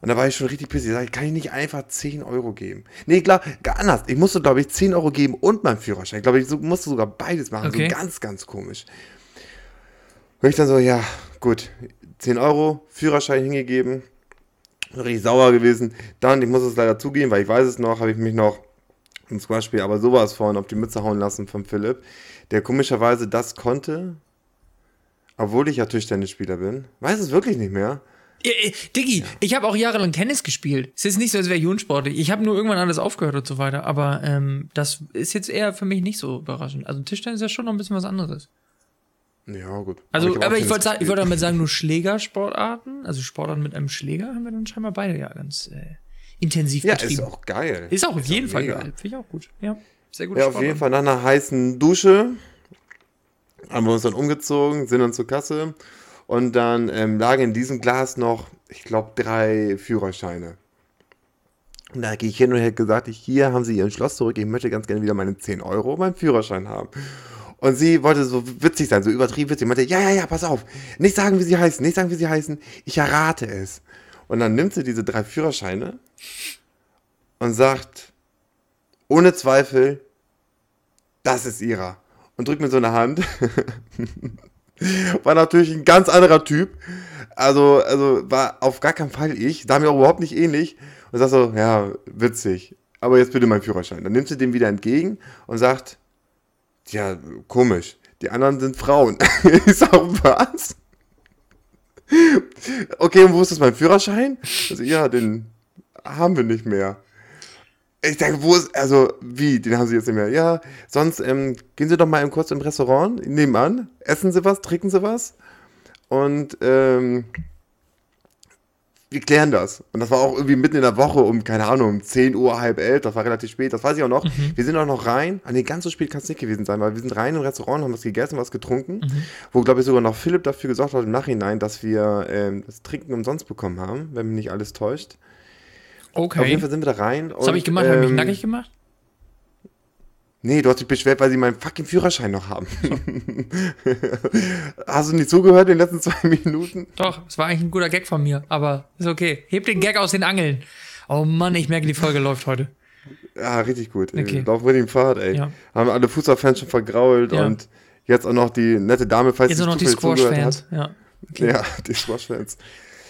Und da war ich schon richtig pissig. Ich sag, kann ich nicht einfach 10 Euro geben? Nee, klar, gar anders. Ich musste, glaube ich, 10 Euro geben und meinen Führerschein. Ich glaube, ich musste sogar beides machen. Okay. So ganz, ganz komisch. Und ich dann so, ja, gut, 10 Euro, Führerschein hingegeben. Richtig sauer gewesen. Dann, ich muss es leider zugeben, weil ich weiß es noch, habe ich mich noch im Squash-Spiel aber sowas von auf die Mütze hauen lassen von Philipp, der komischerweise das konnte, obwohl ich ja Tischtennisspieler bin. Weiß es wirklich nicht mehr. Äh, Diggi, ich habe auch jahrelang Tennis gespielt. Es ist nicht so, als wäre ich unsportlich. Ich habe nur irgendwann alles aufgehört und so weiter. Aber ähm, das ist jetzt eher für mich nicht so überraschend. Also Tischtennis ist ja schon noch ein bisschen was anderes. Ja, gut. Also, hab auch aber ich wollte sagen, ich wollte damit sagen, nur Schlägersportarten, also Sportarten mit einem Schläger haben wir dann scheinbar beide ja ganz äh, intensiv Ja, betrieben. ist auch geil. Ist auch auf jeden Fall mega. geil. Finde ich auch gut. Ja, sehr gut. Ja, auf jeden Fall nach einer heißen Dusche haben wir uns dann umgezogen, sind dann zur Kasse und dann ähm, lagen in diesem Glas noch, ich glaube, drei Führerscheine. Und da gehe ich hin und hätte gesagt, ich, hier haben Sie Ihren Schloss zurück, ich möchte ganz gerne wieder meine 10 Euro, meinen Führerschein haben. Und sie wollte so witzig sein, so übertrieben witzig. Meinte, ja, ja, ja, pass auf. Nicht sagen, wie sie heißen, nicht sagen, wie sie heißen. Ich errate es. Und dann nimmt sie diese drei Führerscheine und sagt, ohne Zweifel, das ist ihrer. Und drückt mir so eine Hand. War natürlich ein ganz anderer Typ. Also, also war auf gar keinen Fall ich. Sah mir auch überhaupt nicht ähnlich. Und sagt so, ja, witzig. Aber jetzt bitte meinen Führerschein. Dann nimmt sie den wieder entgegen und sagt, ja, komisch. Die anderen sind Frauen. ich sag, was? Okay, und wo ist das mein Führerschein? Also, ja, den haben wir nicht mehr. Ich denke, wo ist, also, wie, den haben sie jetzt nicht mehr. Ja, sonst ähm, gehen Sie doch mal kurz im Restaurant nebenan, essen Sie was, trinken Sie was und ähm, wir klären das. Und das war auch irgendwie mitten in der Woche um, keine Ahnung, um 10 Uhr, halb elf, das war relativ spät, das weiß ich auch noch. Wir sind auch noch rein, ah nee, ganz so spät kann es nicht gewesen sein, weil wir sind rein im Restaurant, haben was gegessen, was getrunken, wo, glaube ich, sogar noch Philipp dafür gesorgt hat im Nachhinein, dass wir ähm, das Trinken umsonst bekommen haben, wenn mich nicht alles täuscht. Auf jeden Okay. Fall sind wir da rein. Was habe ich gemacht? Habe ich mich ähm, nackig gemacht? Nee, du hast dich beschwert, weil sie meinen fucking Führerschein noch haben. Hast du nicht zugehört in den letzten zwei Minuten? Doch, es war eigentlich ein guter Gag von mir, aber ist okay. Heb den Gag aus den Angeln. Oh Mann, ich merke, die Folge läuft heute. Ja, richtig gut. Okay. Okay. Laufen wir den Pfad, ey. Ja. Haben alle Fußballfans schon vergrault Ja. und Jetzt auch noch die nette Dame, falls Jetzt sie auch noch die Squash-Fans. Ja. Ja, die Squash-Fans.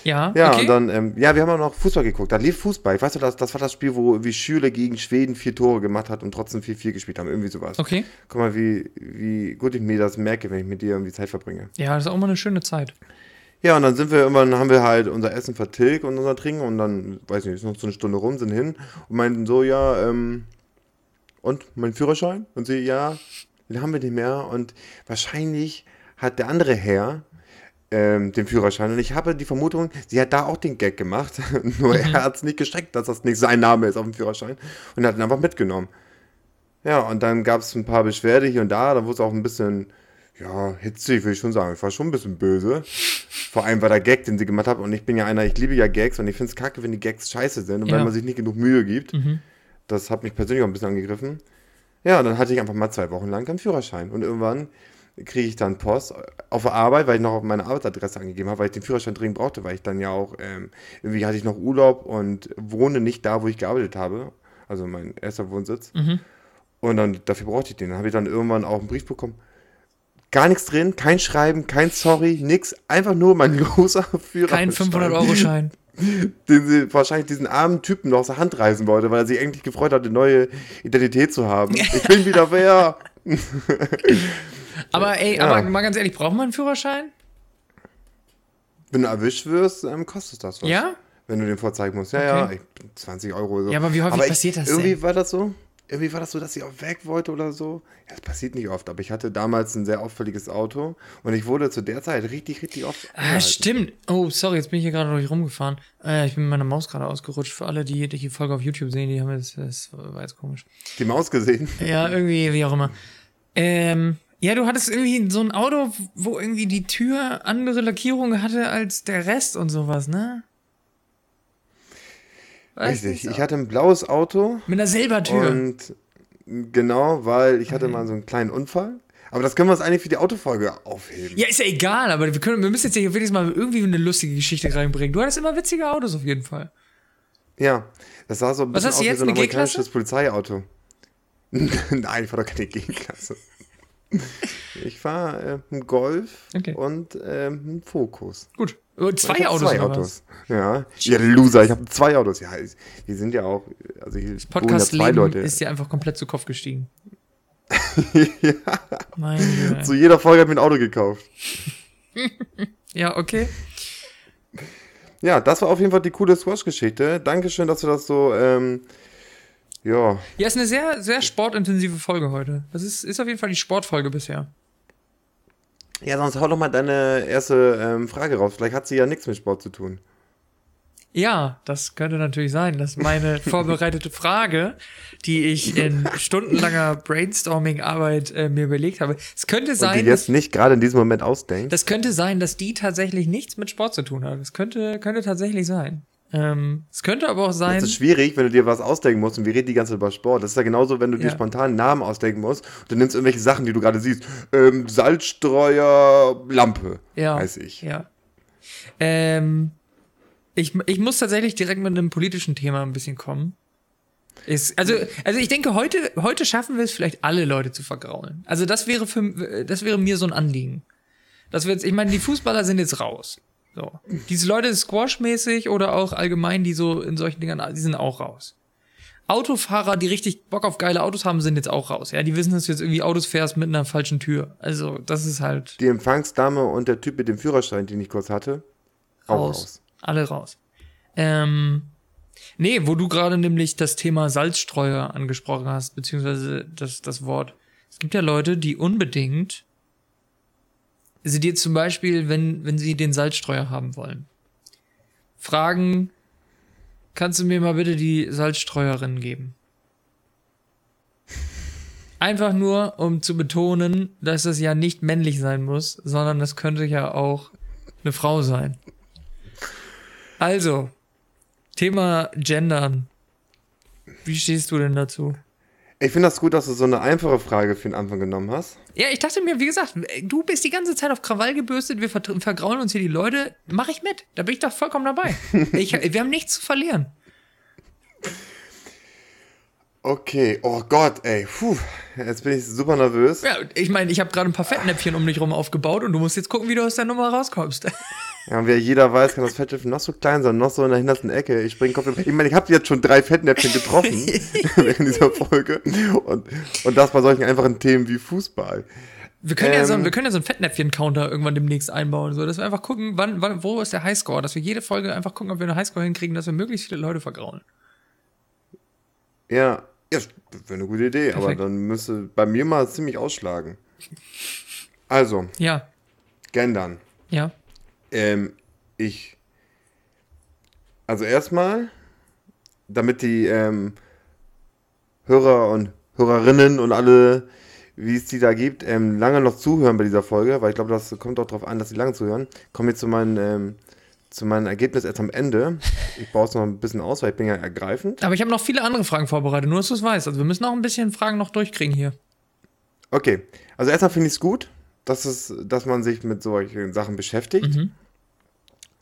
Ja, Ja, okay. und dann, ähm, ja, wir haben auch noch Fußball geguckt. Da lief Fußball. Ich weiß noch, das, das war das Spiel, wo irgendwie Schüle gegen Schweden vier Tore gemacht hat und trotzdem 4-4 gespielt haben. Irgendwie sowas. okay. Guck mal, wie, wie gut ich mir das merke, wenn ich mit dir irgendwie Zeit verbringe. Ja, das ist auch mal eine schöne Zeit. Ja, und dann sind wir irgendwann, haben wir halt unser Essen vertilgt und unser Trinken und dann, weiß nicht, ist noch so eine Stunde rum, sind hin und meinten so, ja, ähm, und mein Führerschein? Und sie, ja, den haben wir nicht mehr und wahrscheinlich hat der andere Herr ähm, den Führerschein und ich habe die Vermutung, sie hat da auch den Gag gemacht, nur er hat es nicht gestreckt, dass das nicht sein Name ist auf dem Führerschein und hat ihn einfach mitgenommen. Ja, und dann gab es ein paar Beschwerde hier und da, dann wurde es auch ein bisschen, ja, hitzig, würde ich schon sagen. Ich war schon ein bisschen böse. Vor allem war der Gag, den sie gemacht hat. Und ich bin ja einer, ich liebe ja Gags und ich finde es kacke, wenn die Gags scheiße sind und Ja. wenn man sich nicht genug Mühe gibt. Mhm. Das hat mich persönlich auch ein bisschen angegriffen. Ja, und dann hatte ich einfach mal zwei Wochen lang keinen Führerschein. Und irgendwann kriege ich dann Post auf der Arbeit, weil ich noch meine Arbeitsadresse angegeben habe, weil ich den Führerschein dringend brauchte, weil ich dann ja auch, ähm, irgendwie hatte ich noch Urlaub und wohne nicht da, wo ich gearbeitet habe. Also mein erster Wohnsitz. Mhm. Und dann, dafür brauchte ich den. Dann habe ich dann irgendwann auch einen Brief bekommen. Gar nichts drin, kein Schreiben, kein Sorry, nix. Einfach nur mein großer Führerschein. Kein 500-Euro-Schein. Den sie wahrscheinlich diesen armen Typen noch aus der Hand reißen wollte, weil er sich eigentlich gefreut hat, eine neue Identität zu haben. Ich bin wieder wer. Aber ey, Ja. aber mal ganz ehrlich, braucht man einen Führerschein? Wenn du erwischt wirst, ähm, kostet das was. Ja? Wenn du den vorzeigen musst. Ja, ja, Okay. ich, 20 Euro oder so. Ja, aber wie häufig ich- passiert das Irgendwie denn? war das so. Irgendwie war das so, dass ich auch weg wollte oder so. Ja, das passiert nicht oft, aber ich hatte damals ein sehr auffälliges Auto und ich wurde zu der Zeit richtig, richtig oft. Ah, angehalten. stimmt. Oh, sorry, jetzt bin ich hier gerade durch rumgefahren. Äh, ich bin mit meiner Maus gerade ausgerutscht. Für alle, die die Folge auf YouTube sehen, die haben das, das war jetzt komisch. Die Maus gesehen. Ja, irgendwie, wie auch immer. Ähm, ja, du hattest irgendwie so ein Auto, wo irgendwie die Tür andere Lackierung hatte als der Rest und sowas, ne? Weißt Richtig. Ich hatte ein blaues Auto Mit einer Silbertür. und genau, weil ich hatte mal so einen kleinen Unfall. Aber das können wir uns eigentlich für die Autofolge aufheben. Ja, ist ja egal, aber wir können, wir müssen jetzt hier wenigstens mal irgendwie eine lustige Geschichte reinbringen. Du hattest immer witzige Autos auf jeden Fall. Ja, das sah so ein Was bisschen hast du aus wie jetzt, so ein amerikanisches Polizeiauto. Nein, ich war doch keine G-Klasse. Ich fahre äh, einen Golf Okay. und ähm, einen Fokus. Gut. Äh, Zwei Autos Zwei? Autos. Ja. Ja, Loser, ich habe zwei Autos. Ja, die sind ja auch, also hier ja Podcast Leute. ist dir einfach komplett zu Kopf gestiegen. ja, Meine zu jeder Folge habe ich mir ein Auto gekauft. Ja, okay. Ja, das war auf jeden Fall die coole Squash-Geschichte. Dankeschön, dass du das so, ähm, ja, Ja, ist eine sehr, sehr sportintensive Folge heute. Das ist, ist auf jeden Fall die Sportfolge bisher. Ja, sonst hau doch mal deine erste ähm, Frage raus. Vielleicht hat sie ja nichts mit Sport zu tun. Ja, das könnte natürlich sein, dass meine vorbereitete Frage, die ich in stundenlanger Brainstorming-Arbeit äh, mir überlegt habe, es könnte Und die sein, jetzt dass, nicht gerade in diesem Moment ausdenkt. das könnte sein, dass die tatsächlich nichts mit Sport zu tun hat. Das könnte, könnte tatsächlich sein. Ähm, es könnte aber auch sein. Das ist schwierig, wenn du dir was ausdenken musst und wir reden die ganze Zeit über Sport. Das ist ja genauso, wenn du dir Ja. spontan einen Namen ausdenken musst und du nimmst irgendwelche Sachen, die du gerade siehst. Ähm, Salzstreuer, Lampe, Ja. weiß ich. Ja. Ähm, ich, ich muss tatsächlich direkt mit einem politischen Thema ein bisschen kommen. Ist, also, also ich denke, heute, heute schaffen wir es vielleicht alle Leute zu vergraulen. Also das wäre für, das wäre mir so ein Anliegen. Das wird, ich meine, die Fußballer sind jetzt raus. So. Diese Leute Squash-mäßig oder auch allgemein, die so in solchen Dingern, die sind auch raus. Autofahrer, die richtig Bock auf geile Autos haben, sind jetzt auch raus. Ja, die wissen, dass du jetzt irgendwie Autos fährst mit einer falschen Tür. Also, das ist halt Die Empfangsdame und der Typ mit dem Führerschein, den ich kurz hatte, auch raus. raus. Alle raus. Ähm, nee, wo du gerade nämlich das Thema Salzstreuer angesprochen hast, beziehungsweise das, das Wort. Es gibt ja Leute, die unbedingt sie dir zum Beispiel, wenn, wenn sie den Salzstreuer haben wollen, fragen, kannst du mir mal bitte die Salzstreuerin geben? Einfach nur, um zu betonen, dass es ja nicht männlich sein muss, sondern das könnte ja auch eine Frau sein. Also, Thema Gendern. Wie stehst du denn dazu? Ich finde das gut, dass du so eine einfache Frage für den Anfang genommen hast. Ja, ich dachte mir, wie gesagt, du bist die ganze Zeit auf Krawall gebürstet, wir ver vergraulen uns hier die Leute. Mach ich mit. Da bin ich doch vollkommen dabei. Ich, wir haben nichts zu verlieren. Okay, oh Gott, ey, puh, jetzt bin ich super nervös. Ja, ich meine, ich habe gerade ein paar Fettnäpfchen um dich rum aufgebaut und du musst jetzt gucken, wie du aus der Nummer rauskommst. Ja, und wie jeder weiß, kann das Fettnäpfchen noch so klein sein, noch so in der hintersten Ecke. Ich springe komplett. Ich meine, ich habe jetzt schon drei Fettnäpfchen getroffen während dieser Folge. Und, und das bei solchen einfachen Themen wie Fußball. Wir können, ähm, ja, so, wir können ja so einen Fettnäpfchen-Counter irgendwann demnächst einbauen, so, dass wir einfach gucken, wann, wann, wo ist der Highscore, dass wir jede Folge einfach gucken, ob wir einen Highscore hinkriegen, dass wir möglichst viele Leute vergrauen. Ja, ja, das wäre eine gute Idee, Perfekt. aber dann müsste bei mir mal ziemlich ausschlagen. Also. Ja. Gendern. Ja. Ähm, ich. Also erstmal, damit die ähm, Hörer und Hörerinnen und alle, wie es die da gibt, ähm, lange noch zuhören bei dieser Folge, weil ich glaube, das kommt auch darauf an, dass sie lange zuhören, komme ich zu meinen ähm, zu meinem Ergebnis erst am Ende. Ich baue es noch ein bisschen aus, weil ich bin ja ergreifend. Aber ich habe noch viele andere Fragen vorbereitet, nur dass du es weißt. Also wir müssen auch ein bisschen Fragen noch durchkriegen hier. Okay, also erstmal finde ich es gut, dass, es, dass man sich mit solchen Sachen beschäftigt. Mhm.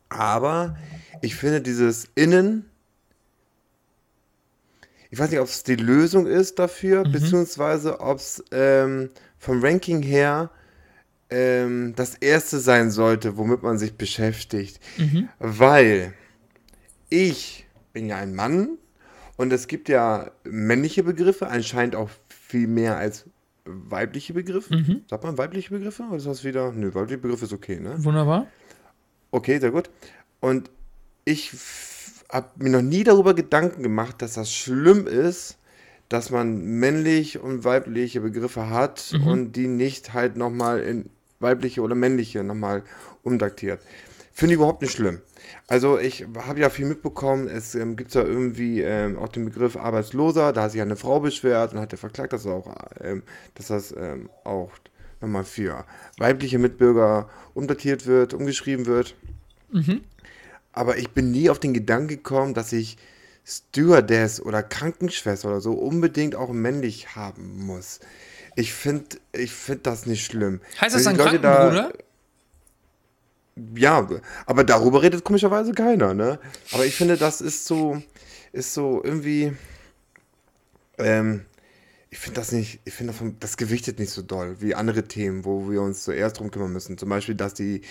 Aber ich finde dieses Innen, ich weiß nicht, ob es die Lösung ist dafür, mhm. beziehungsweise ob es ähm, vom Ranking her ähm, das erste sein sollte, womit man sich beschäftigt. Mhm. Weil ich bin ja ein Mann und es gibt ja männliche Begriffe, anscheinend auch viel mehr als weibliche Begriffe. Mhm. Sagt man weibliche Begriffe oder ist das wieder? Nö, weibliche Begriffe ist okay, ne? Wunderbar. Okay, sehr gut. Und ich habe mir noch nie darüber Gedanken gemacht, dass das schlimm ist, dass man männlich und weibliche Begriffe hat mhm. und die nicht halt nochmal in weibliche oder männliche nochmal umdaktiert. Finde ich überhaupt nicht schlimm. Also ich habe ja viel mitbekommen, es ähm, gibt ja irgendwie ähm, auch den Begriff Arbeitsloser, da hat sich eine Frau beschwert und hat er verklagt, dass, auch, ähm, dass das ähm, auch nochmal für weibliche Mitbürger umdatiert wird, umgeschrieben wird. Mhm. Aber ich bin nie auf den Gedanken gekommen, dass ich Stewardess oder Krankenschwester oder so unbedingt auch männlich haben muss. Ich finde ich find das nicht schlimm. Heißt das dann Krankenbruder? ja, aber darüber redet komischerweise keiner, ne? Aber ich finde, das ist so, ist so irgendwie, ähm, ich finde das nicht, ich finde das, das gewichtet nicht so doll wie andere Themen, wo wir uns zuerst drum kümmern müssen. Zum Beispiel, dass die,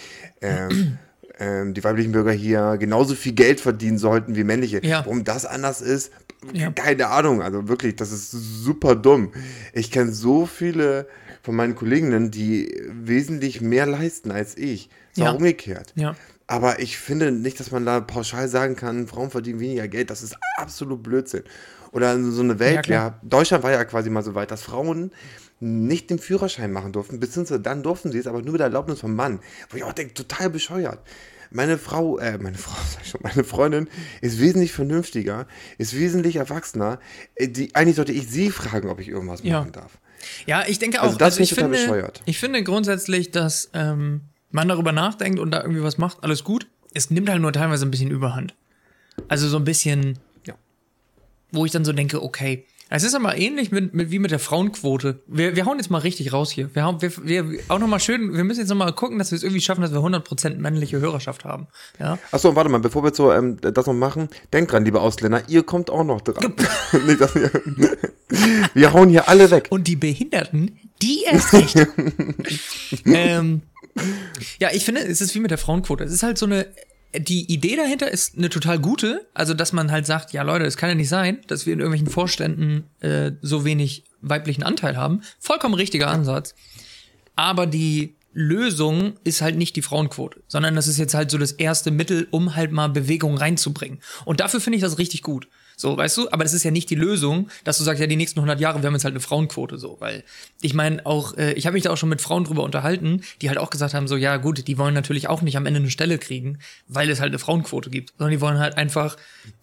ähm, ähm, die weiblichen Bürger hier genauso viel Geld verdienen sollten wie männliche. Ja. Warum das anders ist, ja. keine Ahnung. Also wirklich, das ist super dumm. Ich kenne so viele von meinen Kolleginnen, die wesentlich mehr leisten als ich. So ja. umgekehrt. Ja. Aber ich finde nicht, dass man da pauschal sagen kann, Frauen verdienen weniger Geld. Das ist absolut Blödsinn. Oder so eine Welt, ja, ja, Deutschland war ja quasi mal so weit, dass Frauen nicht den Führerschein machen durften, beziehungsweise dann durften sie es, aber nur mit der Erlaubnis vom Mann. Wo ich auch denke, total bescheuert. Meine Frau, äh, meine Frau, sag ich schon, meine Freundin ist wesentlich vernünftiger, ist wesentlich erwachsener. Äh, die, eigentlich sollte ich sie fragen, ob ich irgendwas ja. machen darf. Ja, ich denke also auch, also, das also ich, finde, bescheuert. ich finde grundsätzlich, dass ähm, man darüber nachdenkt und da irgendwie was macht, alles gut. Es nimmt halt nur teilweise ein bisschen Überhand. Also so ein bisschen. Wo ich dann so denke, okay, es ist aber ähnlich mit, mit, wie mit der Frauenquote. Wir, wir hauen jetzt mal richtig raus hier. Wir, haben, wir, wir auch noch mal schön, wir müssen jetzt noch mal gucken, dass wir es irgendwie schaffen, dass wir 100% männliche Hörerschaft haben. Ja? Achso, warte mal, bevor wir so, ähm, das noch machen, denkt dran, liebe Ausländer, ihr kommt auch noch dran. Nicht, dass wir, wir hauen hier alle weg. Und die Behinderten, die erst recht. ähm, ja, ich finde, es ist wie mit der Frauenquote. Es ist halt so eine die Idee dahinter ist eine total gute, also dass man halt sagt, ja Leute, es kann ja nicht sein, dass wir in irgendwelchen Vorständen äh, so wenig weiblichen Anteil haben. Vollkommen richtiger Ansatz. Aber die Lösung ist halt nicht die Frauenquote, sondern das ist jetzt halt so das erste Mittel, um halt mal Bewegung reinzubringen. Und dafür finde ich das richtig gut. So, weißt du? Aber das ist ja nicht die Lösung, dass du sagst, ja, die nächsten 100 Jahre, wir haben jetzt halt eine Frauenquote, so. Weil ich meine auch, äh, ich habe mich da auch schon mit Frauen drüber unterhalten, die halt auch gesagt haben, so, ja gut, die wollen natürlich auch nicht am Ende eine Stelle kriegen, weil es halt eine Frauenquote gibt, sondern die wollen halt einfach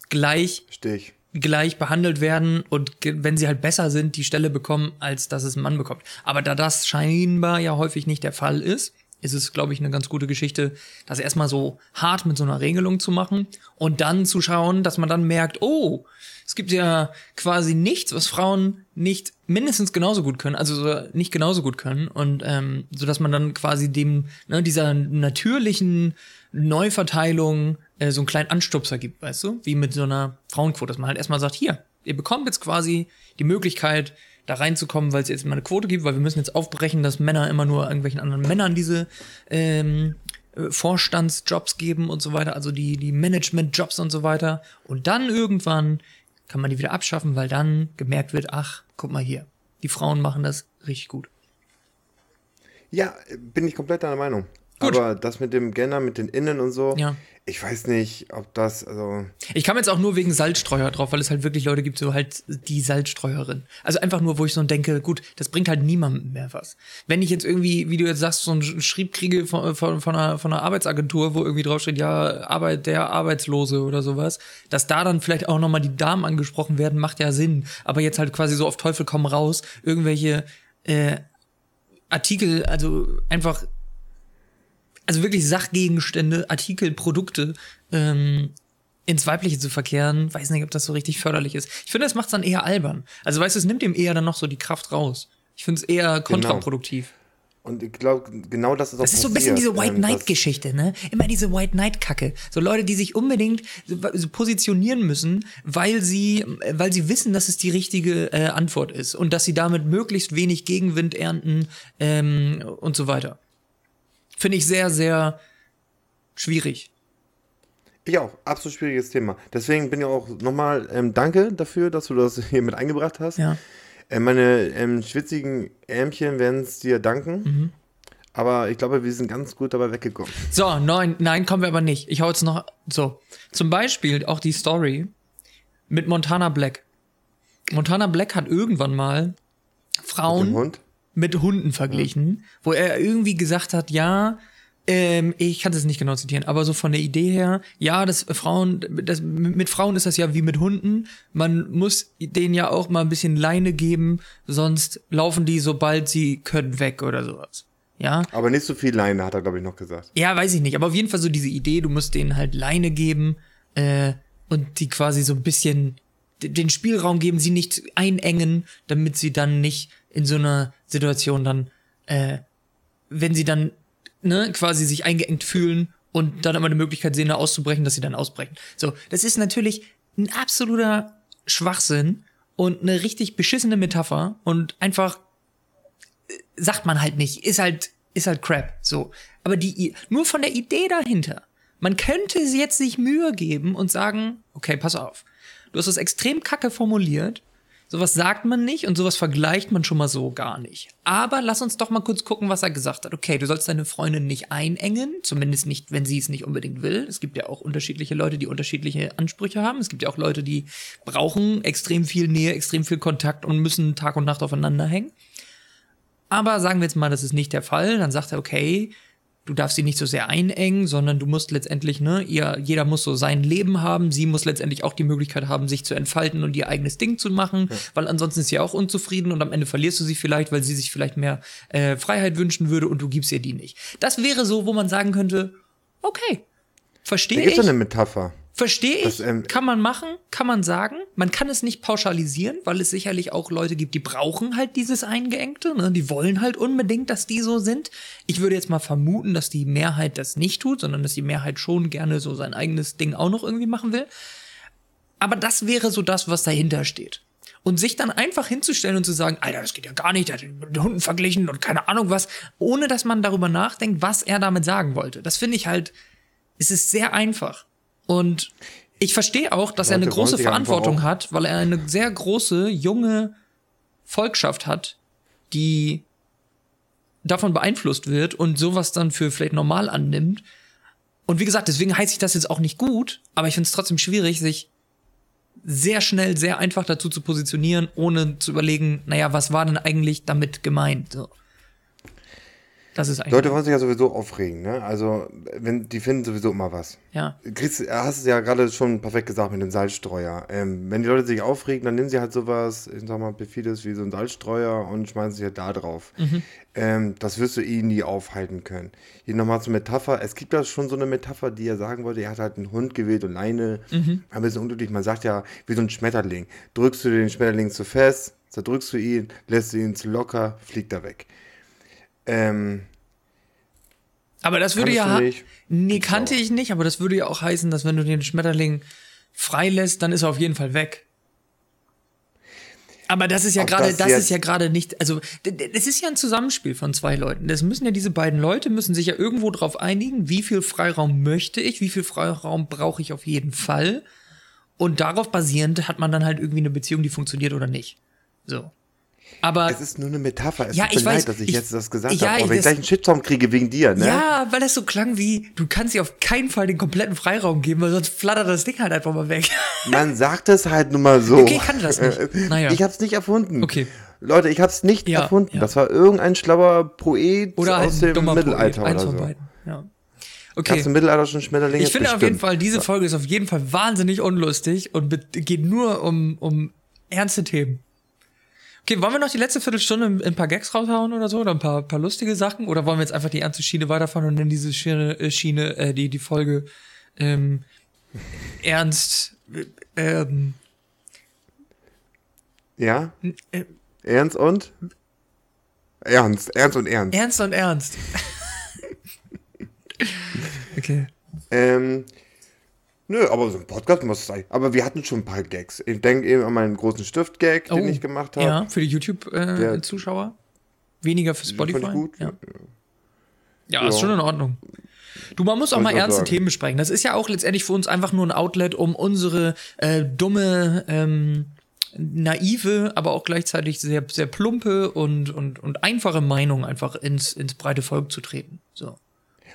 gleich, Stich. gleich behandelt werden und wenn sie halt besser sind, die Stelle bekommen, als dass es ein Mann bekommt. Aber da das scheinbar ja häufig nicht der Fall ist, ist es, glaube ich, eine ganz gute Geschichte, das erstmal so hart mit so einer Regelung zu machen und dann zu schauen, dass man dann merkt, oh, es gibt ja quasi nichts, was Frauen nicht mindestens genauso gut können, also nicht genauso gut können. Und ähm, so dass man dann quasi dem ne, dieser natürlichen Neuverteilung äh, so einen kleinen Anstupser gibt, weißt du, wie mit so einer Frauenquote, dass man halt erstmal sagt, hier, Ihr bekommt jetzt quasi die Möglichkeit, da reinzukommen, weil es jetzt mal eine Quote gibt, weil wir müssen jetzt aufbrechen, dass Männer immer nur irgendwelchen anderen Männern diese ähm, äh, Vorstandsjobs geben und so weiter, also die, die Managementjobs und so weiter. Und dann irgendwann kann man die wieder abschaffen, weil dann gemerkt wird, ach, guck mal hier, die Frauen machen das richtig gut. Ja, bin ich komplett deiner Meinung. Gut. Aber das mit dem Gender, mit den Innen und so, Ja. ich weiß nicht, ob das, also. Ich kam jetzt auch nur wegen Salzstreuer drauf, weil es halt wirklich Leute gibt, so halt die Salzstreuerin. Also einfach nur, wo ich so denke, gut, das bringt halt niemandem mehr was. Wenn ich jetzt irgendwie, wie du jetzt sagst, so einen Schrieb kriege von, von, von, einer, von einer Arbeitsagentur, wo irgendwie draufsteht, ja, Arbeit der Arbeitslose oder sowas, dass da dann vielleicht auch nochmal die Damen angesprochen werden, macht ja Sinn. Aber jetzt halt quasi so auf Teufel komm raus, irgendwelche äh, Artikel, also einfach also wirklich Sachgegenstände, Artikel, Produkte ähm, ins Weibliche zu verkehren, weiß nicht, ob das so richtig förderlich ist. Ich finde, das macht's dann eher albern. Also weißt du, es nimmt ihm eher dann noch so die Kraft raus. Ich finde es eher kontraproduktiv. Und ich glaube, genau das ist auch Das ist so ein bisschen diese White ähm, Knight-Geschichte, ne? Immer diese White Knight-Kacke. So Leute, die sich unbedingt positionieren müssen, weil sie, weil sie wissen, dass es die richtige äh, Antwort ist und dass sie damit möglichst wenig Gegenwind ernten ähm, und so weiter. Finde ich sehr, sehr schwierig. Ich auch, absolut schwieriges Thema. Deswegen bin ich auch nochmal ähm, danke dafür, dass du das hier mit eingebracht hast. Ja. Äh, meine ähm, schwitzigen Ärmchen werden es dir danken. Mhm. Aber ich glaube, wir sind ganz gut dabei weggekommen. So, nein, nein, kommen wir aber nicht. Ich hau jetzt noch so. Zum Beispiel auch die Story mit Montana Black. Montana Black hat irgendwann mal Frauen. Mit Hunden verglichen, wo er irgendwie gesagt hat, ja, ähm, ich kann das nicht genau zitieren, aber so von der Idee her, ja, das Frauen, das, mit Frauen ist das ja wie mit Hunden. Man muss denen ja auch mal ein bisschen Leine geben, sonst laufen die, sobald sie können, weg oder sowas. Ja. Aber nicht so viel Leine, hat er, glaube ich, noch gesagt. Ja, weiß ich nicht, aber auf jeden Fall so diese Idee, du musst denen halt Leine geben äh, und die quasi so ein bisschen den Spielraum geben, sie nicht einengen, damit sie dann nicht in so einer Situation dann, äh, wenn sie dann ne, quasi sich eingeengt fühlen und dann aber eine Möglichkeit sehen, da auszubrechen, dass sie dann ausbrechen. So, das ist natürlich ein absoluter Schwachsinn und eine richtig beschissene Metapher und einfach sagt man halt nicht, ist halt, ist halt Crap, so. Aber die, nur von der Idee dahinter. Man könnte jetzt sich Mühe geben und sagen, okay, pass auf. Du hast das extrem kacke formuliert. Sowas sagt man nicht und sowas vergleicht man schon mal so gar nicht. Aber lass uns doch mal kurz gucken, was er gesagt hat. Okay, du sollst deine Freundin nicht einengen, zumindest nicht, wenn sie es nicht unbedingt will. Es gibt ja auch unterschiedliche Leute, die unterschiedliche Ansprüche haben. Es gibt ja auch Leute, die brauchen extrem viel Nähe, extrem viel Kontakt und müssen Tag und Nacht aufeinander hängen. Aber sagen wir jetzt mal, das ist nicht der Fall. Dann sagt er, okay, du darfst sie nicht so sehr einengen, sondern du musst letztendlich, ne, ihr, jeder muss so sein Leben haben. Sie muss letztendlich auch die Möglichkeit haben, sich zu entfalten und ihr eigenes Ding zu machen, weil ansonsten ist sie auch unzufrieden und am Ende verlierst du sie vielleicht, weil sie sich vielleicht mehr äh, Freiheit wünschen würde und du gibst ihr die nicht. Das wäre so, wo man sagen könnte, okay, Da verstehe ich. es eine Metapher. Verstehe ich, Das, ähm, kann man machen, kann man sagen. Man kann es nicht pauschalisieren, weil es sicherlich auch Leute gibt, die brauchen halt dieses Eingeengte. Ne? Die wollen halt unbedingt, dass die so sind. Ich würde jetzt mal vermuten, dass die Mehrheit das nicht tut, sondern dass die Mehrheit schon gerne so sein eigenes Ding auch noch irgendwie machen will. Aber das wäre so das, was dahinter steht. Und sich dann einfach hinzustellen und zu sagen, Alter, das geht ja gar nicht, der hat mit Hunden verglichen und keine Ahnung was, ohne dass man darüber nachdenkt, was er damit sagen wollte. Das finde ich halt, es ist sehr einfach. Und ich verstehe auch, dass er eine große Verantwortung hat, weil er eine sehr große, junge Volkschaft hat, die davon beeinflusst wird und sowas dann für vielleicht normal annimmt. Und wie gesagt, deswegen heiße ich das jetzt auch nicht gut, aber ich finde es trotzdem schwierig, sich sehr schnell, sehr einfach dazu zu positionieren, ohne zu überlegen, naja, was war denn eigentlich damit gemeint? So. Das ist eigentlich. Leute wollen sich ja sowieso aufregen, ne? Also, wenn, die finden sowieso immer was. ja. Chris, hast es ja gerade schon perfekt gesagt mit dem Salzstreuer. Ähm, wenn die Leute sich aufregen, dann nehmen sie halt sowas, ich sag mal, perfides wie so ein Salzstreuer und schmeißen sich halt da drauf. Ähm, das wirst du eh nie aufhalten können. Hier nochmal zur Metapher. Es gibt da schon so eine Metapher, die er sagen wollte, er hat halt einen Hund gewählt und Leine. Ein bisschen unglücklich. Man sagt ja, wie so ein Schmetterling. Drückst du den Schmetterling zu fest, zerdrückst du ihn, lässt du ihn zu locker, fliegt er weg. Ähm, Aber das würde ja. Nee, kannte ich nicht, aber das würde ja auch heißen, dass wenn du den Schmetterling freilässt, dann ist er auf jeden Fall weg. Aber das ist ja gerade, das das, ist ja gerade nicht, also es ist ja ein Zusammenspiel von zwei Leuten. Das müssen ja diese beiden Leute müssen sich ja irgendwo drauf einigen, wie viel Freiraum möchte ich, wie viel Freiraum brauche ich auf jeden Fall. Und darauf basierend hat man dann halt irgendwie eine Beziehung, die funktioniert oder nicht. So. Aber Es ist nur eine Metapher. Es Ja, tut mir leid, dass ich, ich- jetzt das gesagt ja, habe. Aber wenn ich gleich einen Shitstorm kriege wegen dir, ne? ja, weil das so klang wie, du kannst dir auf keinen Fall den kompletten Freiraum geben, weil sonst flattert das Ding halt einfach mal weg. Man sagt es halt nun mal so. Okay, ich kannte das nicht. Naja. Ich hab's nicht erfunden. Okay. Leute, ich hab's nicht Ja, erfunden. ja. Das war irgendein schlauer Poet Oder aus dem Mittelalter Poet, eins oder von so. beiden. Ja. Gab's Okay. im Mittelalter schon Schmetterlinge? Ich finde auf jeden Bestimmt. Fall, diese Folge ist auf jeden Fall wahnsinnig unlustig und geht nur um, um ernste Themen. Okay, wollen wir noch die letzte Viertelstunde ein, paar Gags raushauen oder so? Oder ein paar, paar lustige Sachen? Oder wollen wir jetzt einfach die ernste Schiene weiterfahren und dann diese Schiene, äh, Schiene äh, die, die Folge ähm, ernst, äh, ähm, Ja? äh, Ernst und? Ernst, ernst und ernst. ernst und ernst. okay. Ähm, nö, aber so ein Podcast muss es sein. Aber wir hatten schon ein paar Gags. Ich denke eben an meinen großen Stift-Gag, den Oh, ich gemacht habe. Ja, für die YouTube-Zuschauer. Weniger für Spotify. gut. Ja. Ja, ist Ja. schon in Ordnung. Du, man muss auch Wollte mal ernste sagen. Themen besprechen. Das ist ja auch letztendlich für uns einfach nur ein Outlet, um unsere äh, dumme, ähm, naive, aber auch gleichzeitig sehr, sehr plumpe und, und, und einfache Meinung einfach ins, ins breite Volk zu treten. So.